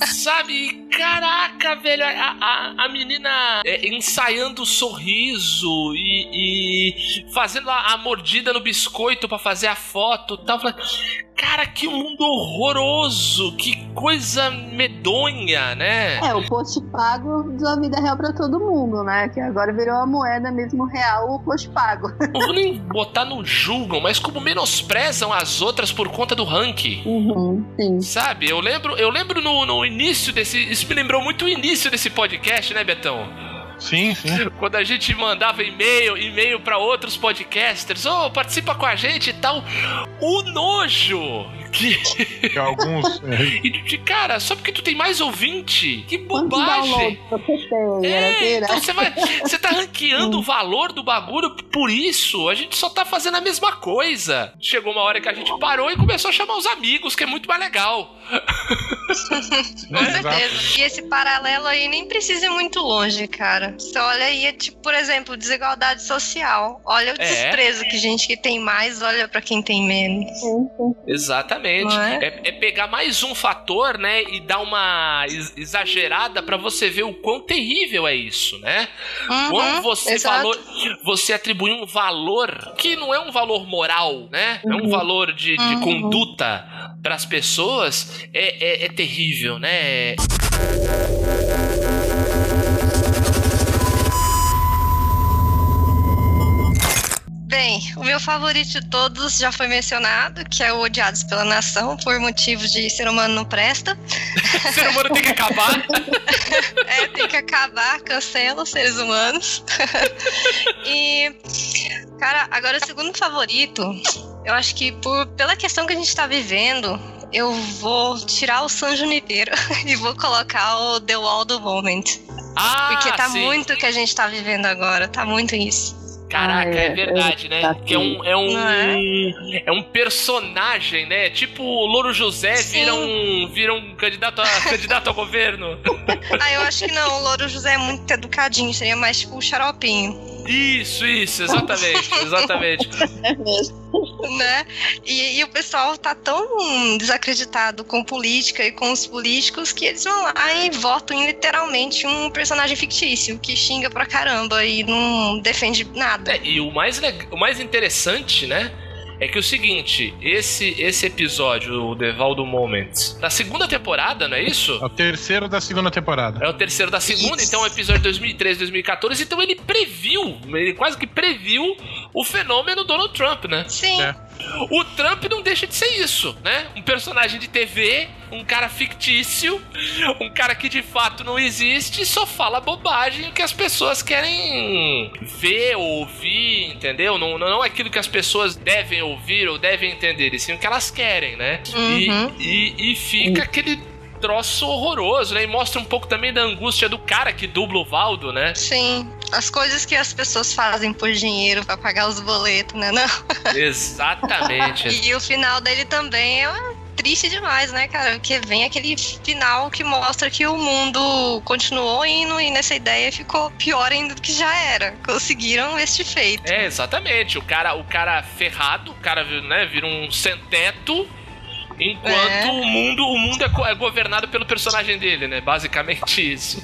Sabe? Caraca, velho, a, a, a menina é, ensaiando o sorriso e, e fazendo a, a mordida no biscoito pra fazer a foto e tal. Falei, Cara, que mundo horroroso, que coisa medonha, né? É, o post pago da vida real pra todo mundo, né? Que agora virou a moeda mesmo real, o post pago. <laughs> Não vou nem botar no julgam, mas como menosprezam as outras por conta do ranking. Uhum, sim. Sabe, eu lembro, eu lembro no, no início desse. Isso me lembrou muito o início desse podcast, né, Betão? Sim, sim. Quando a gente mandava e-mail, e-mail pra outros podcasters, ô, participa com a gente e tal. O nojo! Que, Que alguns. <laughs> é, e de cara, só porque tu tem mais ouvinte? Que bobagem! tem? É, Era então você vai. Você tá ranqueando o valor do bagulho por isso. A gente só tá fazendo a mesma coisa. Chegou uma hora que a gente parou e começou a chamar os amigos, que é muito mais legal. <laughs> Com É, certeza. E esse paralelo aí nem precisa ir muito longe, cara. Cara. Você olha aí, é tipo, por exemplo, desigualdade social. Olha o É. desprezo que gente que tem mais olha pra quem tem menos. Exatamente. É? É, é pegar mais um fator, né, e dar uma ex- exagerada pra você ver o quão terrível é isso, né? Uhum, Quando você exato. falou, você atribui um valor que não é um valor moral, né? É um Uhum. valor de, de Uhum. conduta pras pessoas, é, é, é terrível, né? Bem, o meu favorito de todos já foi mencionado, que é o Odiados pela Nação, por motivos de ser humano não presta. <laughs> Ser humano tem que acabar. <laughs> É, tem que acabar, cancela os seres humanos. <laughs> e, cara, agora o segundo favorito, eu acho que por, pela questão que a gente tá vivendo, eu vou tirar o San Junipero e vou colocar o The Wall do Moment. Ah, Porque tá sim. muito o que a gente tá vivendo agora, tá muito isso. Caraca, Ah, é, é, verdade, né? tá Que é um, é um, Não é um personagem, né? Tipo o Louro José Sim. vira um, vira um candidato, a, <laughs> candidato ao governo. Ah, eu acho que não, o Louro José é muito educadinho, seria mais tipo o xaropinho. Isso, isso, exatamente, <laughs> exatamente. É mesmo. né? E, e o pessoal tá tão desacreditado com política e com os políticos que eles vão lá e votam em literalmente um personagem fictício que xinga pra caramba e não defende nada. É, e o mais, leg- o mais interessante, né? É que o seguinte, esse, esse episódio, o The Valdo Moment, da segunda temporada, não é isso? É o terceiro da segunda temporada. É o terceiro da segunda, Isso. então é o episódio de 2013, 2014. Então ele previu, ele quase que previu o fenômeno Donald Trump, né? Sim, É. O Trump não deixa de ser isso, né? Um personagem de TV, um cara fictício, um cara que de fato não existe e só fala bobagem que as pessoas querem ver ou ouvir, entendeu? Não, não é aquilo que as pessoas devem ouvir ou devem entender, e sim o que elas querem, né? E- Uhum. E, e fica aquele troço horroroso, né? E mostra um pouco também da angústia do cara que dubla o Valdo, né? sim. As coisas que as pessoas fazem por dinheiro pra pagar os boletos, né? Não. Exatamente. <laughs> E o final dele também é triste demais, né, cara? Porque vem aquele final que mostra que o mundo continuou indo e nessa ideia ficou pior ainda do que já era. Conseguiram este feito. É, exatamente. O cara, o cara ferrado, o cara né, vira um sem-teto, enquanto É. o mundo, o mundo é, é governado pelo personagem dele, né? Basicamente <laughs> isso.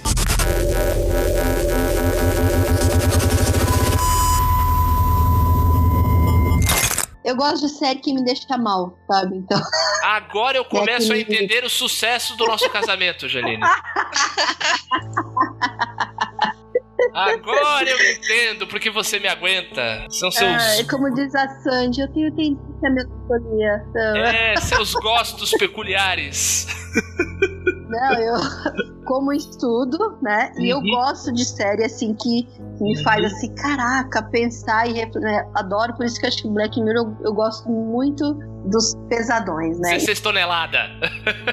Eu gosto de série que me deixa mal, sabe? Então, <laughs> Agora eu começo a que- entender o sucesso do nosso casamento, Janine. <laughs> Agora eu entendo porque você me aguenta. São seus, é, como diz a Sandy, eu tenho tendência à melancolia. Então, é, seus gostos peculiares. <laughs> Não, eu <laughs> como estudo, né? E eu Uhum. gosto de série assim que me faz assim, caraca, pensar e né? adoro, por isso que eu acho que Black Mirror eu, eu gosto muito dos pesadões, né? 16 tonelada.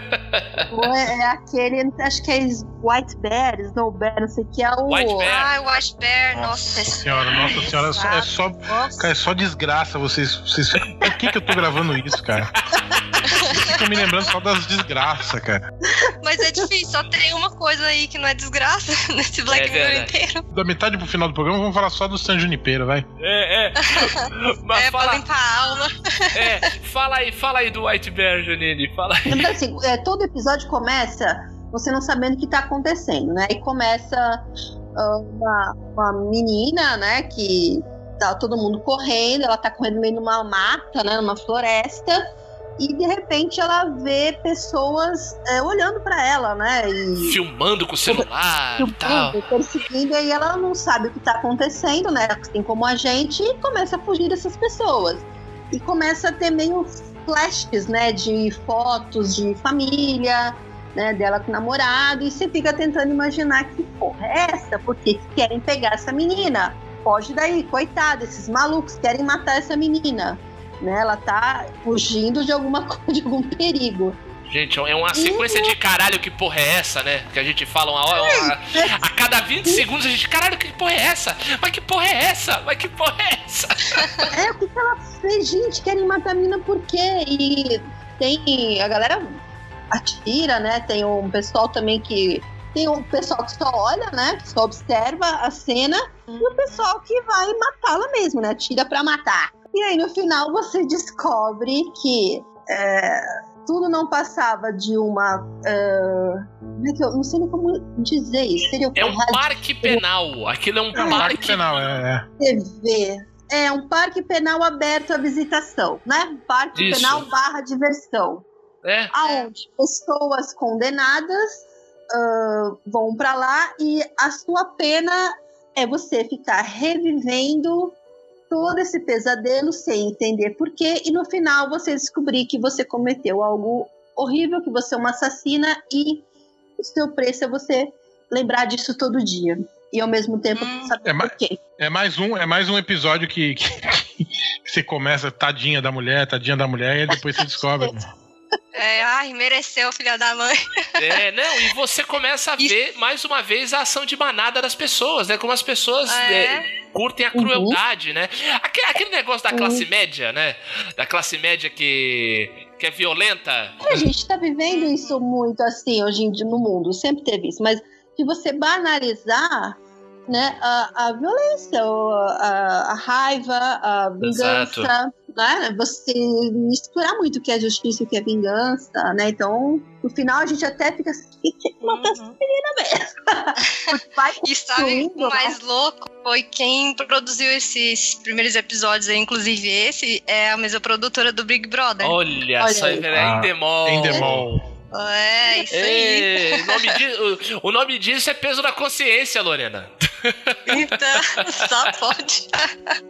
<laughs> Ou é, é aquele, acho que é White Bear, Snow Bear, não sei o que é o White Bear. Ah, Watch Bear, nossa. Nossa senhora, nossa senhora, é só- é só, cara, é só desgraça vocês. vocês por que, que eu tô gravando isso, cara? Ficam me lembrando só das desgraças, cara. Mas é difícil, só tem uma coisa aí que não é desgraça <laughs> nesse Black É Mirror verdade. inteiro. Da metade pro final do programa, vamos falar só do San Junipero, vai. É, é. <laughs> Mas é pra fala, limpar a alma. é, fala aí, fala aí do White Bear, Janine. Fala aí. Lembra assim, é, todo episódio começa você não sabendo o que tá acontecendo, né? E começa ah, uma, uma menina, né? Que tá todo mundo correndo, ela tá correndo no meio de uma mata, né? Numa floresta. E de repente ela vê pessoas é, olhando pra ela, né? E Filmando com o celular e tal. filmando, perseguindo, e ela não sabe o que tá acontecendo, né? Assim como a gente, e começa a fugir dessas pessoas. E começa a ter meio flashes, né? De fotos de família, né? Dela com o namorado, e você fica tentando imaginar que porra é essa? Por que que querem pegar essa menina? Foge daí, coitada, esses malucos querem matar essa menina. Né, ela tá fugindo de alguma coisa, <laughs> de algum perigo. Gente, é uma sequência de caralho, que porra é essa, né? Que a gente fala uma hora. uma- a cada 20 <laughs> segundos a gente, caralho, que porra é essa? Mas que porra é essa? Mas que porra é essa? <laughs> É, o que, ela fez? Gente, querem matar a menina por quê? E tem. A galera atira, né? Tem um pessoal também que Tem o pessoal que só olha, né? Que só observa a cena. E o pessoal que vai matá-la mesmo, né? Tira pra matar. E aí, no final, você descobre que é, tudo não passava de uma. é, como é que eu não sei nem como dizer isso. Seria É um parque penal. Aquilo é um É um parque parque. penal, é. é. TV. É um parque penal aberto à visitação, né? Parque Isso. penal barra diversão. É. aonde pessoas condenadas ah, vão pra lá e a sua pena é você ficar revivendo todo esse pesadelo sem entender porquê e no final você descobrir que você cometeu algo horrível, que você é uma assassina e o seu preço é você lembrar disso todo dia. E ao mesmo tempo Hum. saber É, mas- porquê. É mais um, é mais um episódio que, <laughs> que, que você começa tadinha da mulher, tadinha da mulher, e depois você descobre. É, ai, mereceu, filha da mãe. É, não, e você começa a Isso. ver mais uma vez a ação de manada das pessoas, né? Como as pessoas Ah, é, é? curtem a Uhum. crueldade, né? Aquele, aquele negócio da classe média, né? Da classe média que, que é violenta. A gente tá vivendo isso muito assim hoje em dia no mundo, sempre teve isso, mas de você banalizar né, a, a violência, a, a raiva, a vingança, né? Você misturar muito o que é justiça e o que é vingança, né? Então, no final a gente até fica assim, "Tem que matar essa Uhum. menina mesmo. <laughs> Vai E sabe o mais louco? Foi quem produziu esses primeiros episódios aí, inclusive esse, é a mesma produtora do Big Brother. Olha, Olha só, aí. é Ah, Endemol. Endemol. É, isso aí. Ei, o, nome di- o- o nome disso é peso na consciência, Lorena. Então, <laughs> só pode.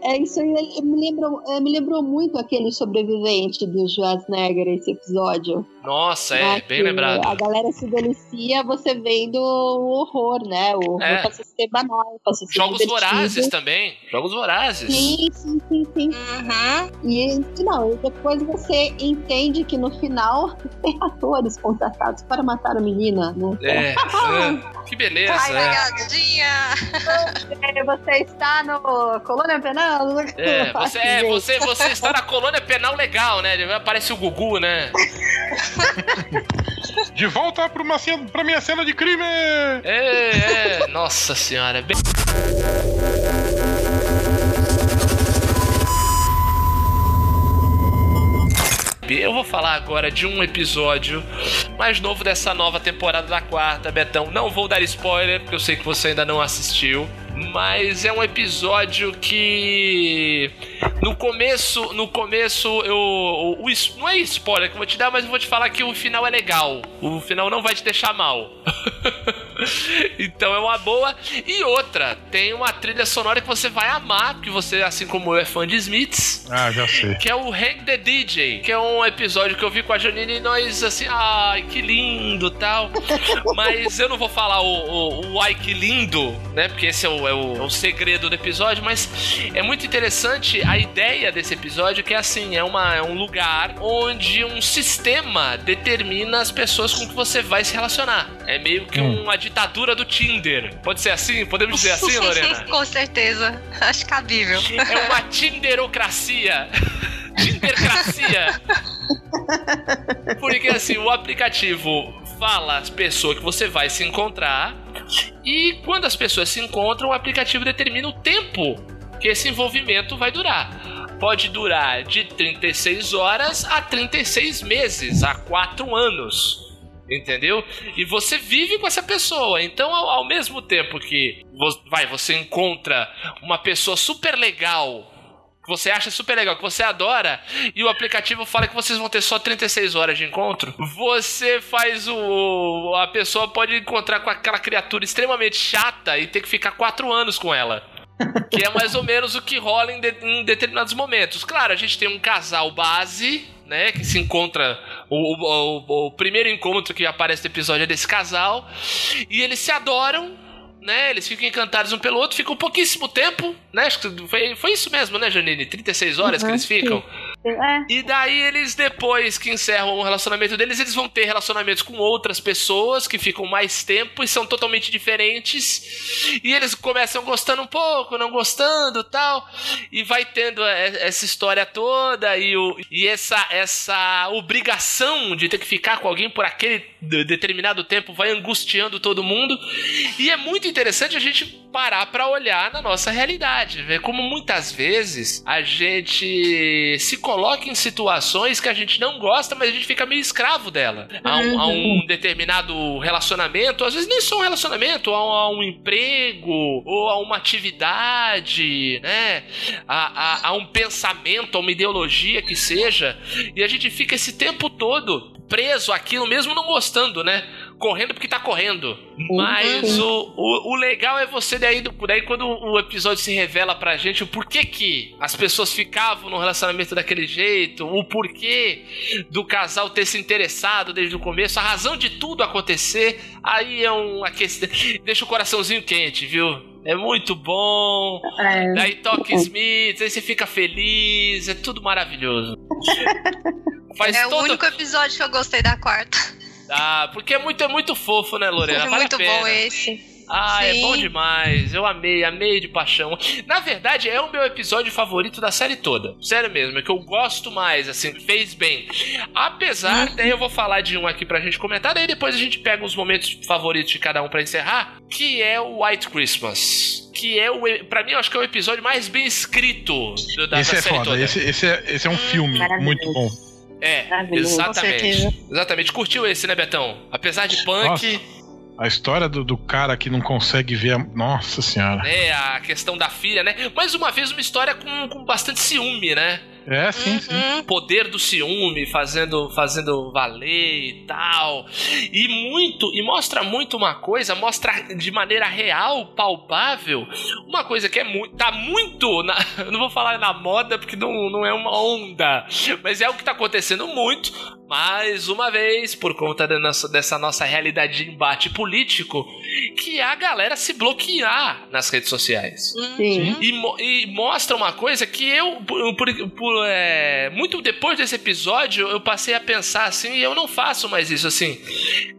É isso aí, me lembrou, é, me lembrou muito aquele sobrevivente do Schwarzenegger, esse episódio. Nossa, né, é, bem lembrado. A galera se delicia você vendo o horror, né? O horror É. passa a ser banal, passa a ser Jogos divertido. vorazes também. Jogos vorazes. Sim, sim, sim, sim. Uhum. E não, e depois você entende que no final <laughs> tem atores contratados para matar a menina, né? É, <laughs> é. que beleza. Ai, é. pegadinha. Você está no Colônia Penal? É, você, é, você, você está na colônia penal legal, né? Aparece o Gugu, né? <laughs> <laughs> De volta pra, uma cena, pra minha cena de crime! É, é. Nossa senhora. é. Eu vou falar agora de um episódio mais novo dessa nova temporada da quarta, Betão. Não vou dar spoiler, porque eu sei que você ainda não assistiu. Mas é um episódio que no começo, no começo eu o, o não é spoiler que eu vou te dar, mas eu vou te falar que o final é legal. O final não vai te deixar mal. <laughs> <laughs> então é uma boa. E outra, tem uma trilha sonora que você vai amar, porque você, assim como eu, é fã de Smiths Ah, já sei. que é o Hang the DJ, que é um episódio que eu vi com a Janine e nós assim, ai, que lindo tal. <laughs> Mas eu não vou falar o, o, o ai que lindo, né? Porque esse é o, é, o, é o segredo do episódio, mas é muito interessante a ideia desse episódio, que é assim, é, uma, é um lugar onde um sistema determina as pessoas com que você vai se relacionar. É meio que Hum. uma ditadura do Tinder. Pode ser assim? Podemos dizer assim, <laughs> Lorena? Com certeza. Acho cabível. É uma Tinderocracia. <laughs> Tindercracia. Porque assim, o aplicativo fala as pessoas que você vai se encontrar. E quando as pessoas se encontram, o aplicativo determina o tempo que esse envolvimento vai durar. Pode durar de 36 horas a 36 meses, a 4 anos. Entendeu? E você vive com essa pessoa. Então, ao, ao mesmo tempo que vai, você encontra uma pessoa super legal, que você acha super legal, que você adora, e o aplicativo fala que vocês vão ter só 36 horas de encontro, você faz o. A pessoa pode encontrar com aquela criatura extremamente chata e ter que ficar 4 anos com ela. Que é mais ou menos o que rola em, de- em determinados momentos. Claro, a gente tem um casal base, né? Que se encontra. O, o- o- primeiro encontro que aparece no episódio é desse casal. E eles se adoram, né? Eles ficam encantados um pelo outro, ficam pouquíssimo tempo, né? Acho que foi, foi isso mesmo, né, Janine? 36 horas que Uhum, eles ficam. É, E daí eles, depois que encerram o relacionamento deles, eles vão ter relacionamentos com outras pessoas que ficam mais tempo e são totalmente diferentes. E eles começam gostando um pouco, não gostando tal. E vai tendo e- essa história toda e, o, e essa, essa obrigação de ter que ficar com alguém por aquele de- determinado tempo vai angustiando todo mundo. E é muito interessante a gente parar pra olhar na nossa realidade, ver como muitas vezes a gente se coloca em situações que a gente não gosta, mas a gente fica meio escravo dela. A um, a um determinado relacionamento, às vezes nem só um relacionamento, a um, a um emprego ou a uma atividade, né? A, a, a um pensamento, a uma ideologia que seja, e a gente fica esse tempo todo preso àquilo, mesmo não gostando, né? Correndo porque tá correndo. Mas o, o, o legal é você daí, daí quando o episódio se revela pra gente o porquê que as pessoas ficavam no relacionamento daquele jeito, o porquê do casal ter se interessado desde o começo, a razão de tudo acontecer, aí é um aquecimento. Deixa o coraçãozinho quente, viu? É muito bom. é. Daí toca Smith, aí você fica feliz, é tudo maravilhoso. <laughs> Faz É o todo. único episódio que eu gostei da quarta. Ah, porque é muito, é muito fofo, né, Lorena? É Vale muito a pena. bom esse. Ah, é Sim. bom demais. Eu amei, amei de paixão. Na verdade, é o meu episódio favorito da série toda. Sério mesmo, é que eu gosto mais, assim, fez bem. Apesar, Uhum. daí eu vou falar de um aqui pra gente comentar, daí depois a gente pega os momentos favoritos de cada um pra encerrar, que é o White Christmas. Que é o. Pra mim, eu acho que é o episódio mais bem escrito do- da, Esse da é série foda. toda. Esse, esse, é, esse é um filme Maravilhoso. muito bom. É, Maravilhoso, exatamente. Exatamente. Curtiu esse, né, Betão? Apesar de punk. Nossa. A história do, do cara que não consegue ver a. Nossa senhora. né, a questão da filha, né? Mais uma vez, uma história com, com bastante ciúme, né? É, sim, sim. Uhum. Poder do ciúme fazendo, fazendo valer e tal. E muito, e mostra muito uma coisa, mostra de maneira real, palpável, uma coisa que é muito, tá muito, na, <laughs> eu não vou falar na moda porque não, não é uma onda, mas é o que tá acontecendo muito, mais uma vez, por conta da nossa- dessa nossa realidade de embate político, que é a galera se bloquear nas redes sociais. Sim. E, e mostra uma coisa que eu, por, por- por, é, muito depois desse episódio, eu passei a pensar assim, e eu não faço mais isso assim.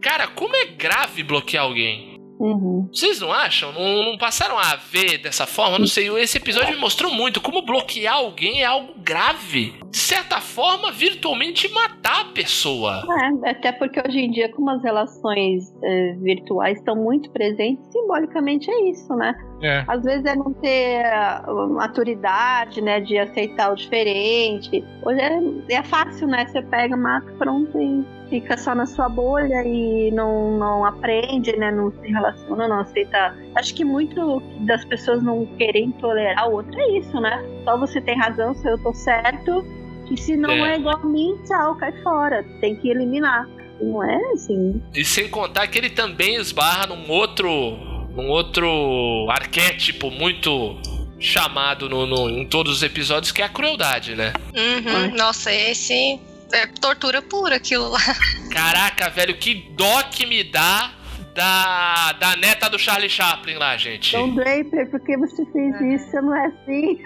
Cara, como é grave bloquear alguém? Uhum. Vocês não acham? Não, não passaram a ver dessa forma? Não sei. Esse episódio me mostrou muito como bloquear alguém é algo grave. De certa forma, virtualmente matar a pessoa. É, até porque hoje em dia, como as relações eh, virtuais estão muito presentes, simbolicamente é isso, né? É. Às vezes é não ter a maturidade, né, de aceitar o diferente. Hoje é, é fácil, né? Você pega, mata, pronto e fica só na sua bolha e não, não aprende, né? Não se relaciona, não aceita. Acho que muito das pessoas não querem tolerar o outro é isso, né? Só você tem razão, se eu tô certo. E se não É. é, igual a mim, tchau, cai fora. Tem que eliminar. Não é assim. E sem contar que ele também esbarra num outro. Num outro arquétipo muito chamado no, no- em todos os episódios, que é a crueldade, né? Uhum. Nossa, esse é tortura pura aquilo lá. Caraca, velho, que dó que me dá da, da neta do Charlie Chaplin lá, gente. Don Draper, por que você fez isso? Não é assim?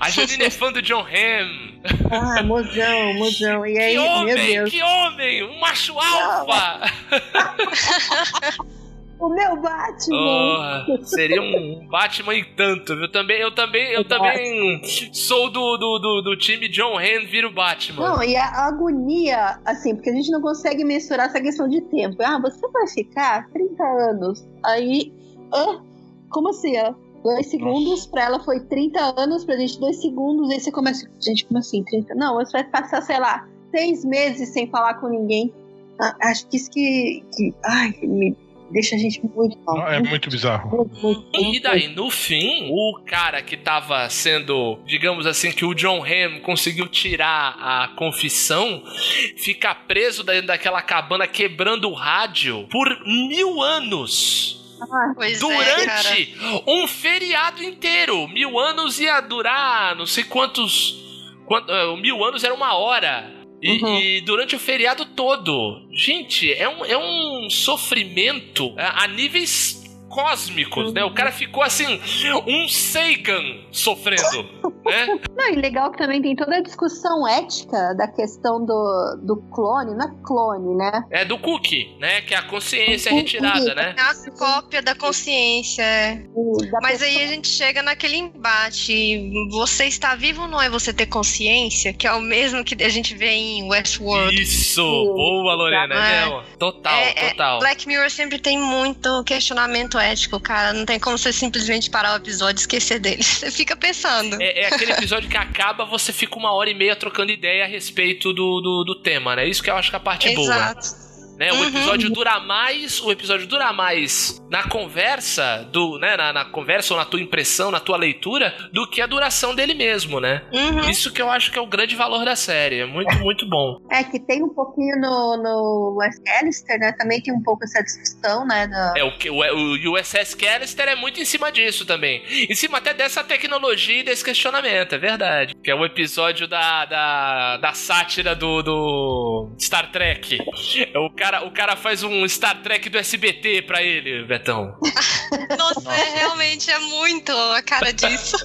A Janine é fã do John Hamm. Ah, mozão, mozão. E aí, Que meu homem, Deus. que homem, um macho alfa. <laughs> O meu Batman! Oh, seria um Batman e tanto, viu? Também, eu também, eu também sou do, do, do, do time John Hamm vira o Batman. Não, e a agonia, assim, porque a gente não consegue mensurar essa questão de tempo. Ah, você vai ficar 30 anos. Aí, ah, como assim? Ó? Dois segundos, pra ela foi 30 anos, pra gente dois segundos, aí você começa. Gente, como assim? 30? Não, você vai passar, sei lá, seis meses sem falar com ninguém. Ah, acho que isso que. que ai, me deixa a gente muito mal. É muito bizarro. Muito, muito, E daí, no fim, o cara que tava sendo, digamos assim, que o John Hamm conseguiu tirar a confissão, fica preso dentro daquela cabana quebrando o rádio por mil anos. Pois é. Durante um feriado inteiro. Mil anos ia durar não sei quantos. quant- eh, mil anos era uma hora. E, Uhum. e durante o feriado todo. Gente, é um, é um sofrimento a, a níveis cósmicos, né? O cara ficou assim, um Sagan sofrendo, né? <laughs> Não, e legal que também tem toda a discussão ética da questão do, do clone, não é clone, né? É do cookie, né? Que é a consciência retirada, né? É a cópia da consciência. é. Da Mas aí pessoa- a gente chega naquele embate. Você está vivo ou não é você ter consciência? Que é o mesmo que a gente vê em Westworld. Isso! Boa, Lorena, é, É. Total, É, é, total. Black Mirror sempre tem muito questionamento ético, cara. Não tem como você simplesmente parar o episódio e esquecer dele. <laughs> Você fica pensando. É, é aquele episódio que acaba, você fica uma hora e meia trocando ideia a respeito do, do, do tema, né? Isso que eu acho que é a parte boa. Exato. Né? O Uhum. episódio dura mais, o episódio dura mais na conversa do, né, na, na conversa ou na tua impressão, na tua leitura, do que a duração dele mesmo, né? Uhum. Isso que eu acho que é o grande valor da série, é muito, muito bom. É que tem um pouquinho no, no West Callister, né? Também tem um pouco essa discussão, né? Da... É, o, que- o, o USS Callister é muito em cima disso também. Em cima até dessa tecnologia e desse questionamento, é verdade. Que é o episódio da, da, da sátira do, do Star Trek. É, O cara, o cara faz um Star Trek do SBT pra ele, Betão. <laughs> Nossa, é, realmente é muito a cara disso.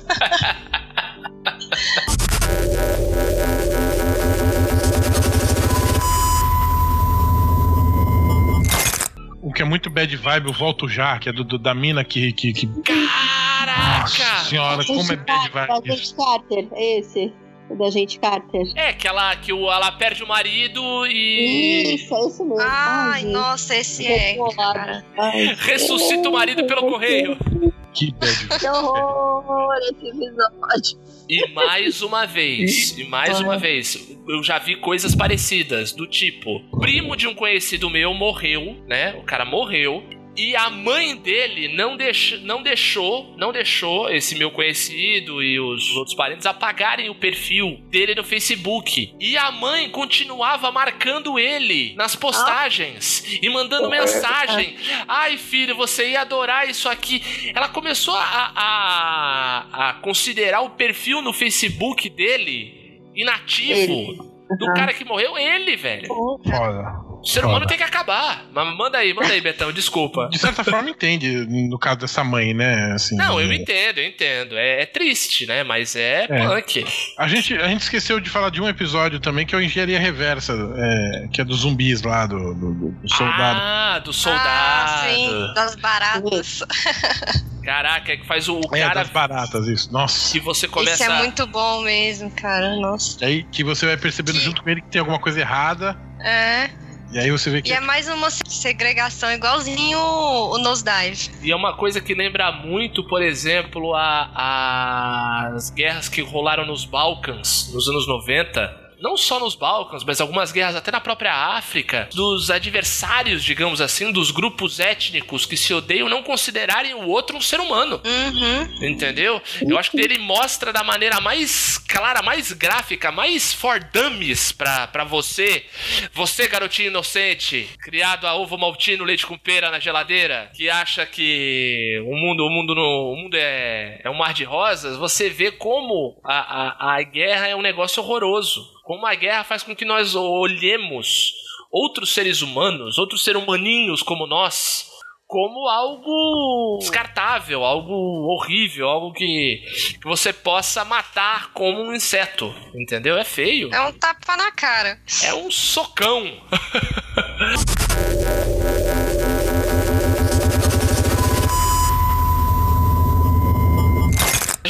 O que é muito bad vibe, o Volto Já, que é do, do- da mina que. que, que... Caraca! Nossa senhora, como é bad vibe isso. Carter, esse. Da gente Carter. É, que ela, que o, ela perde o marido e Isso, é esse mesmo. Ai, gente. nossa, esse é, cara. Ai, ressuscita o marido pelo correio. <laughs> Que horror esse episódio. E mais uma vez, e mais uma vez, eu já vi coisas parecidas, do tipo, primo de um conhecido meu morreu, né? O cara morreu. E a mãe dele não, deix, não deixou, não deixou esse meu conhecido e os outros parentes apagarem o perfil dele no Facebook. E a mãe continuava marcando ele nas postagens e mandando mensagem. Ai, filho, você ia adorar isso aqui. Ela começou a, a, a considerar o perfil no Facebook dele inativo. Do Aham. cara que morreu, ele, velho. Foda. O ser humano Foda. tem que acabar. Mas manda aí, manda aí, Betão, desculpa. De certa forma, entende, no caso dessa mãe, né? Assim, Não, eu entendo, eu entendo. É, é triste, né? Mas é, É. punk. A gente, a gente esqueceu de falar de um episódio também que é o Engenharia Reversa, é, que é dos zumbis lá, do, do- do- do soldado. Ah, do Ah, soldado. sim, das baratas. <laughs> Caraca, é que faz o, o é, cara das baratas, isso. Nossa. que você começa. Isso é muito bom mesmo, cara. Nossa. E aí que você vai percebendo Que- junto com ele que tem alguma coisa errada. É. E aí você vê que. E é mais uma segregação igualzinho o Nosedive. E é uma coisa que lembra muito, por exemplo, a, as guerras que rolaram nos Balcãs nos anos 90. Não só nos Balcãs, mas algumas guerras até na própria África, dos adversários, digamos assim, dos grupos étnicos que se odeiam não considerarem o outro um ser humano. Uhum. Entendeu? Eu acho que ele mostra da maneira mais clara, mais gráfica, mais for dummies pra, pra você. Você, garotinho inocente, criado a ovo maltino, leite com pera na geladeira, que acha que o mundo, o mundo, no, o mundo é, é um mar de rosas, você vê como a, a, a guerra é um negócio horroroso. Como a guerra faz com que nós olhemos outros seres humanos, outros seres humaninhos como nós, como algo descartável, algo horrível, algo que, que você possa matar como um inseto, entendeu? É feio. É um tapa na cara. É um socão. <laughs>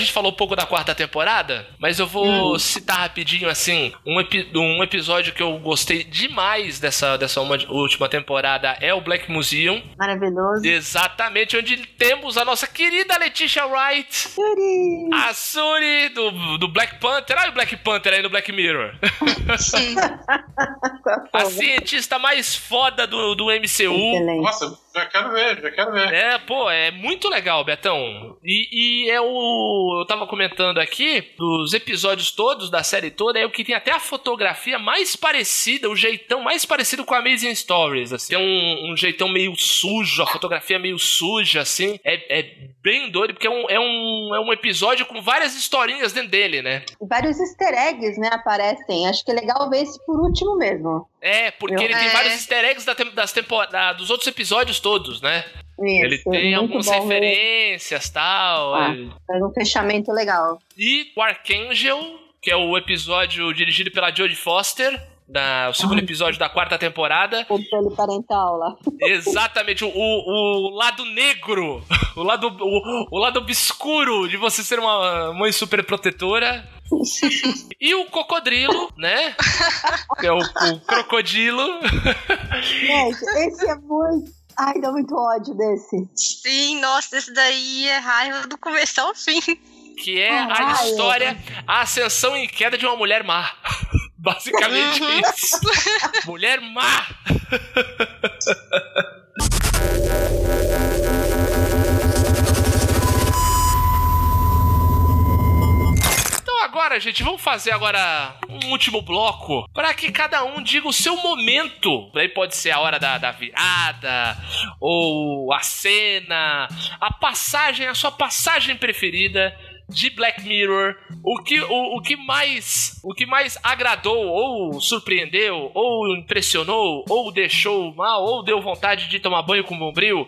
gente falou um pouco da quarta temporada, mas eu vou citar rapidinho assim um, epi- um episódio que eu gostei demais dessa, dessa uma- última temporada é o Black Museum. Maravilhoso. Exatamente, onde temos a nossa querida Letitia Wright, Yuri. a Suri do, do Black Panther. Olha o Black Panther aí no Black Mirror. <laughs> A cientista mais foda do, do MCU. Excelente. Nossa, já quero ver, já quero ver. É, pô, é muito legal, Betão. E, e é o. Eu tava comentando aqui, dos episódios todos, da série toda, é o que tem até a fotografia mais parecida, o jeitão mais parecido com a Amazing Stories. Assim. Tem um, um jeitão meio sujo, a fotografia meio suja, assim. É, é bem doido, porque é um, é, um, é um episódio com várias historinhas dentro dele, né? Vários easter eggs, né, aparecem. Acho que é legal ver esse por último mesmo. É, porque Eu- ele tem É. vários easter eggs da tem- das tempor- da- dos outros episódios todos, né? Ele Isso, tem muito algumas referências tal. Ah. ele- Faz um fechamento legal. E o Archangel, que é o episódio dirigido pela Jodie Foster. Da, o segundo episódio da quarta temporada. Controle parental lá. <laughs> Exatamente, o, o, o lado negro, <laughs> o lado, o, o lado obscuro de você ser uma mãe super protetora. <laughs> E o cocodrilo, né? Que é o, o crocodilo. Gente, esse é muito. Ai, dá muito ódio desse. Sim, nossa, esse daí é raiva do começo ao fim. Que é a Caralho. história, a ascensão e queda de uma mulher má. <laughs> Basicamente Uhum. isso. Mulher má. <laughs> agora, gente, vamos fazer agora um último bloco para que cada um diga o seu momento. Aí pode ser a hora da, da virada, ou a cena, a passagem, a sua passagem preferida de Black Mirror, o que, o, o que mais o que mais agradou, ou surpreendeu, ou impressionou, ou deixou mal, ou deu vontade de tomar banho com bombril.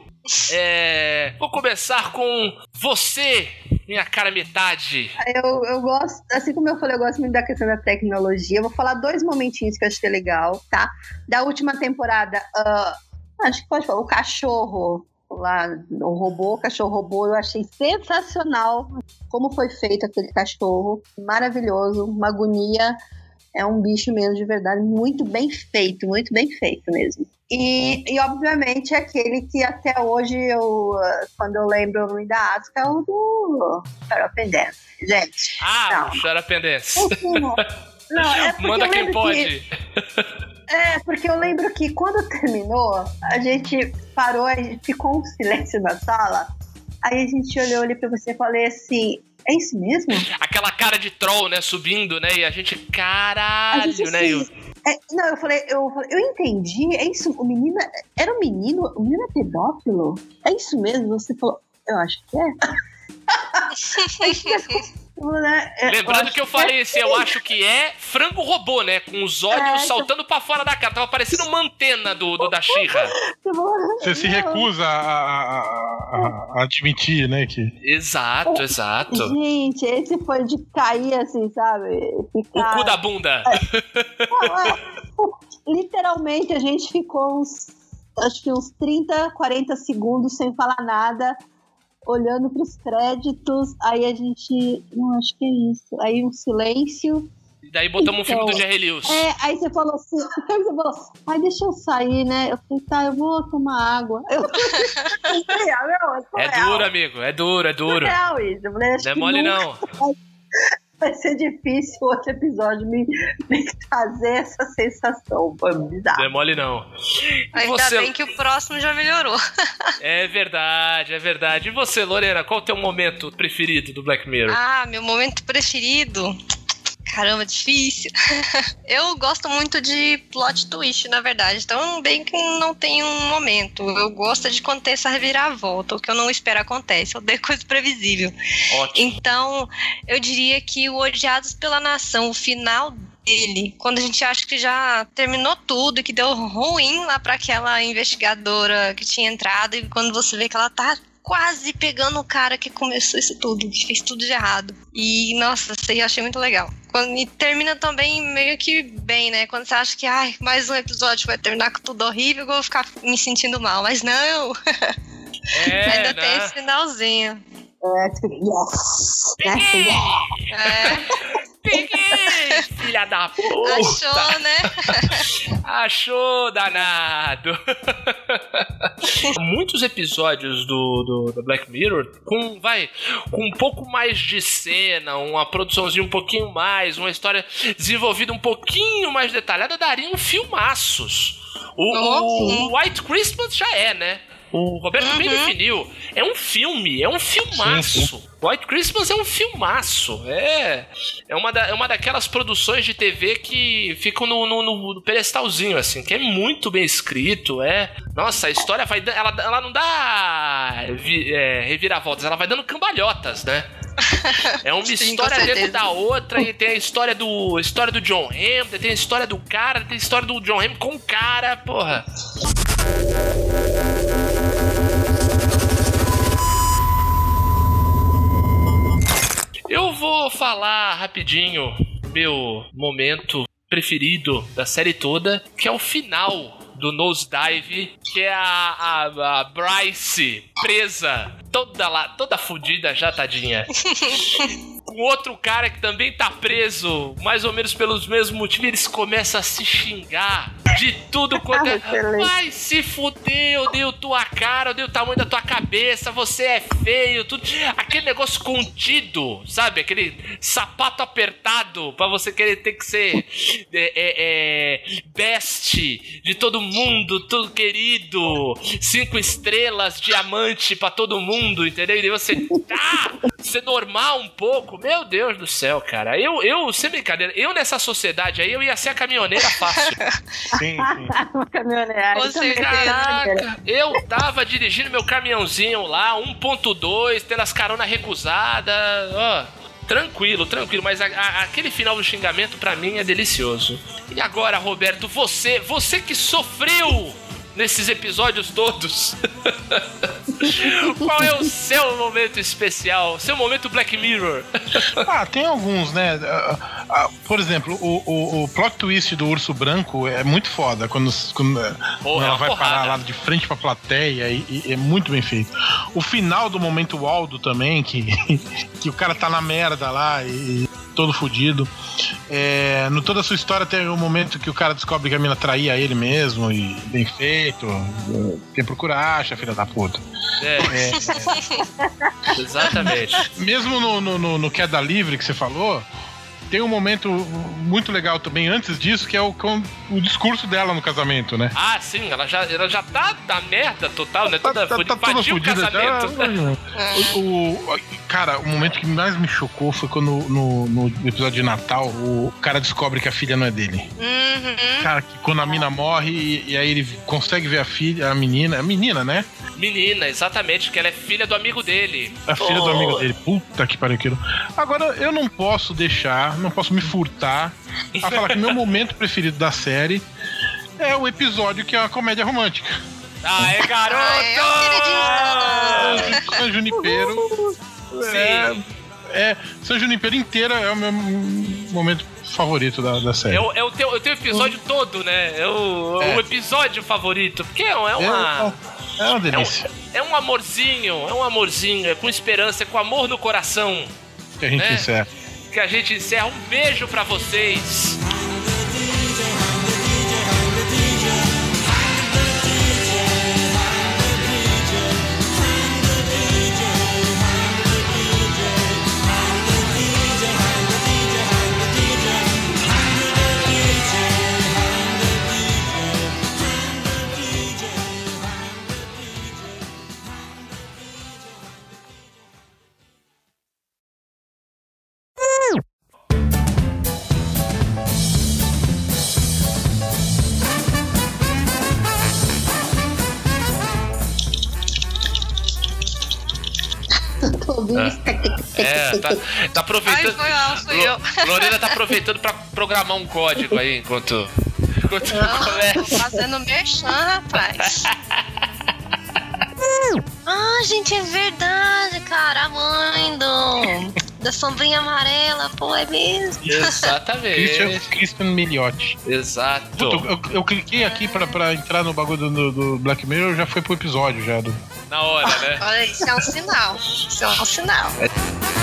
É, vou começar com você, minha cara metade. Eu, eu gosto, assim como eu falei, eu gosto muito da questão da tecnologia. Eu vou falar dois momentinhos que eu achei legal, tá? Da última temporada, ah, acho que pode falar, o cachorro lá, o robô, o cachorro robô, eu achei sensacional como foi feito aquele cachorro. Maravilhoso, uma agonia. É um bicho mesmo de verdade, muito bem feito, muito bem feito mesmo. E, e obviamente aquele que até hoje eu, quando eu lembro o nome da Asuka, é o do Carol Pendence. Gente, Ah, Não. <laughs> Não, é porque Manda quem lembro pode. Que, é, porque eu lembro que quando terminou, a gente parou, a gente ficou um silêncio na sala. Aí a gente olhou ali pra você e falei assim: é isso mesmo? Aquela cara de troll, né? Subindo, né? E a gente, A caralho, gente, né? Eu- é, não, eu falei, eu falei, eu entendi, é isso, o menino, era um menino, o menino é pedófilo? É isso mesmo? Você falou, eu acho que é. <laughs> Fica- né, é, Lembrando que eu falei assim, eu acho que é frango robô, né? Com os olhos É, saltando pra fora da cara. Tava parecendo uma antena do, do da Xirra. Você se recusa a, a- a- admitir, né? Que... Exato, exato. Gente, esse foi de cair assim, sabe? O Ficar... cu da bunda. Não, é, tipo, literalmente a gente ficou uns, acho que uns 30, 40 segundos sem falar nada, olhando pros créditos, aí a gente, não, acho que é isso, aí um silêncio, E daí botamos um filme do Então, Jerry Lewis. é, aí você falou assim, <laughs> aí você falou, ai deixa eu sair, né, eu falei, tá, eu vou tomar água. Eu <laughs> falei, ah, meu, é É duro, amigo. É duro, é duro. acho Não é mole, não. Vai ser difícil outro episódio me, me trazer essa sensação, foi bizarro. Não é mole, não. Ainda você... bem que o próximo já melhorou. <laughs> É verdade, é verdade. E você, Lorena, qual o teu momento preferido do Black Mirror? Ah, meu momento preferido. Caramba, difícil. <laughs> Eu gosto muito de plot twist, na verdade. Então, bem que não tem um momento. Eu gosto de quando tem essa reviravolta. O que eu não espero acontece. Eu odeio coisa <laughs> previsível. Ótimo. Então, eu diria que o Odiados pela Nação, o final dele, quando a gente acha que já terminou tudo e que deu ruim lá pra aquela investigadora que tinha entrado, e quando você vê que ela tá quase pegando o cara que começou isso tudo, que fez tudo de errado. E, nossa, eu achei muito legal. Quando, e termina também meio que bem, né? Quando você acha que, ai, mais um episódio vai terminar com tudo horrível, eu vou ficar me sentindo mal. Mas não, <laughs> É, ainda tem né? esse finalzinho. Tipo, yes! Né? Peguei! É, Peguei, filha da puta! achou, né? Achou, danado! Muitos episódios do, do, do Black Mirror com, vai, com um pouco mais de cena, uma produçãozinha um pouquinho mais, uma história desenvolvida um pouquinho mais detalhada, dariam filmaços. O, o- o White Christmas já é, né? O Roberto bem Uhum. definiu. É um filme, é um filmaço. White Christmas é um filmaço. É, é, uma, da, é uma daquelas produções de TV que ficam no, no, no- no pedestalzinho, assim, que é muito bem escrito. É. Nossa, a história vai. Ela, ela não dá vi- é, reviravoltas, ela vai dando cambalhotas, né? <laughs> É uma Sim, história dentro da outra, e tem a história do. a história do John Hamm, tem a história do cara, tem a história do John Hamm com o cara, porra. Eu vou falar rapidinho meu momento preferido da série toda, que é o final do Nosedive, que é a, a, a Bryce presa, toda lá, toda fodida já, tadinha. <laughs> um outro cara que também tá preso, mais ou menos pelos mesmos motivos, eles começam a se xingar de tudo quanto é. <laughs> Excelente. Vai se fuder, eu dei tua cara, eu dei o tamanho da tua cabeça, você é feio, tudo. Aquele negócio contido, sabe? Aquele sapato apertado pra você querer ter que ser é, é, é, best de todo mundo, tudo querido, cinco estrelas, diamante pra todo mundo, entendeu? E você. Ah! Ser normal um pouco, meu Deus do céu, cara. Eu, eu, sem brincadeira, eu nessa sociedade aí, eu ia ser a caminhoneira fácil. <laughs> Sim, sim. Uma caminhoneira. Caminhoneira. Caraca, eu tava dirigindo meu caminhãozinho lá, 1.2, tendo as caronas recusadas, ó. Tranquilo, tranquilo, mas a- a- aquele final do xingamento pra mim é delicioso. E agora, Roberto, você, você que sofreu nesses episódios todos, <laughs> qual é o seu momento especial? Seu momento Black Mirror? <laughs> Ah, tem alguns, né? Ah, ah, por exemplo, o, o, o plot twist do urso branco é muito foda quando, quando, quando é ela vai porrada. parar lá de frente pra plateia e, e é muito bem feito. O final do momento Waldo também, que, <laughs> que o cara tá na merda lá e todo fudido. É, no toda a sua história tem o momento que o cara descobre que a mina traía ele mesmo e bem feito. Quem procura acha, filha da puta. É, É, <laughs> exatamente. mesmo no, no, no, no Queda Livre que você falou, tem um momento muito legal também antes disso, que é o, com- o discurso dela no casamento, né? Ah, sim, ela já, ela já tá na merda total, né? Toda, tá, tá, tá toda fodida já. casamento. O, o- cara, o momento que mais me chocou foi quando no, no episódio de Natal o cara descobre que a filha não é dele. Uhum. Cara, que quando a mina morre e, e aí ele consegue ver a filha, a menina, a menina, né? Menina, exatamente, que ela é filha do amigo dele. A filha do Oh. amigo dele. Puta que pariu aquilo. Agora, eu não posso deixar, não posso me furtar a falar que meu <laughs> momento preferido da série é o episódio que é uma comédia romântica. Aê, Ah, garoto! São Junipero. É, é, São Junipero inteira é o meu momento favorito da, da série. É o, é o teu, é o teu episódio todo, né? É o, É. o episódio favorito. Porque é, é É, uma. É uma delícia. É um amorzinho, é um amorzinho, é com esperança, é com amor no coração Que a gente né? encerra. que a gente encerra. Um beijo pra vocês. É, tec, tá, tá Ai, aproveitando. foi mal, fui eu. Lo- Lorena tá aproveitando pra programar um código aí enquanto. Enquanto <laughs> Não, tô fazendo merchan, rapaz. Ah, gente, é verdade, cara. A mãe do, da sombrinha amarela, pô, é mesmo. Christian, Exatamente. Christian Milioti. Exato. Puta, eu, eu cliquei aqui pra, pra entrar no bagulho do, do Black Mirror, já foi pro episódio já. Do... Na hora, né? Olha, isso é um sinal. Isso é um sinal. Uh,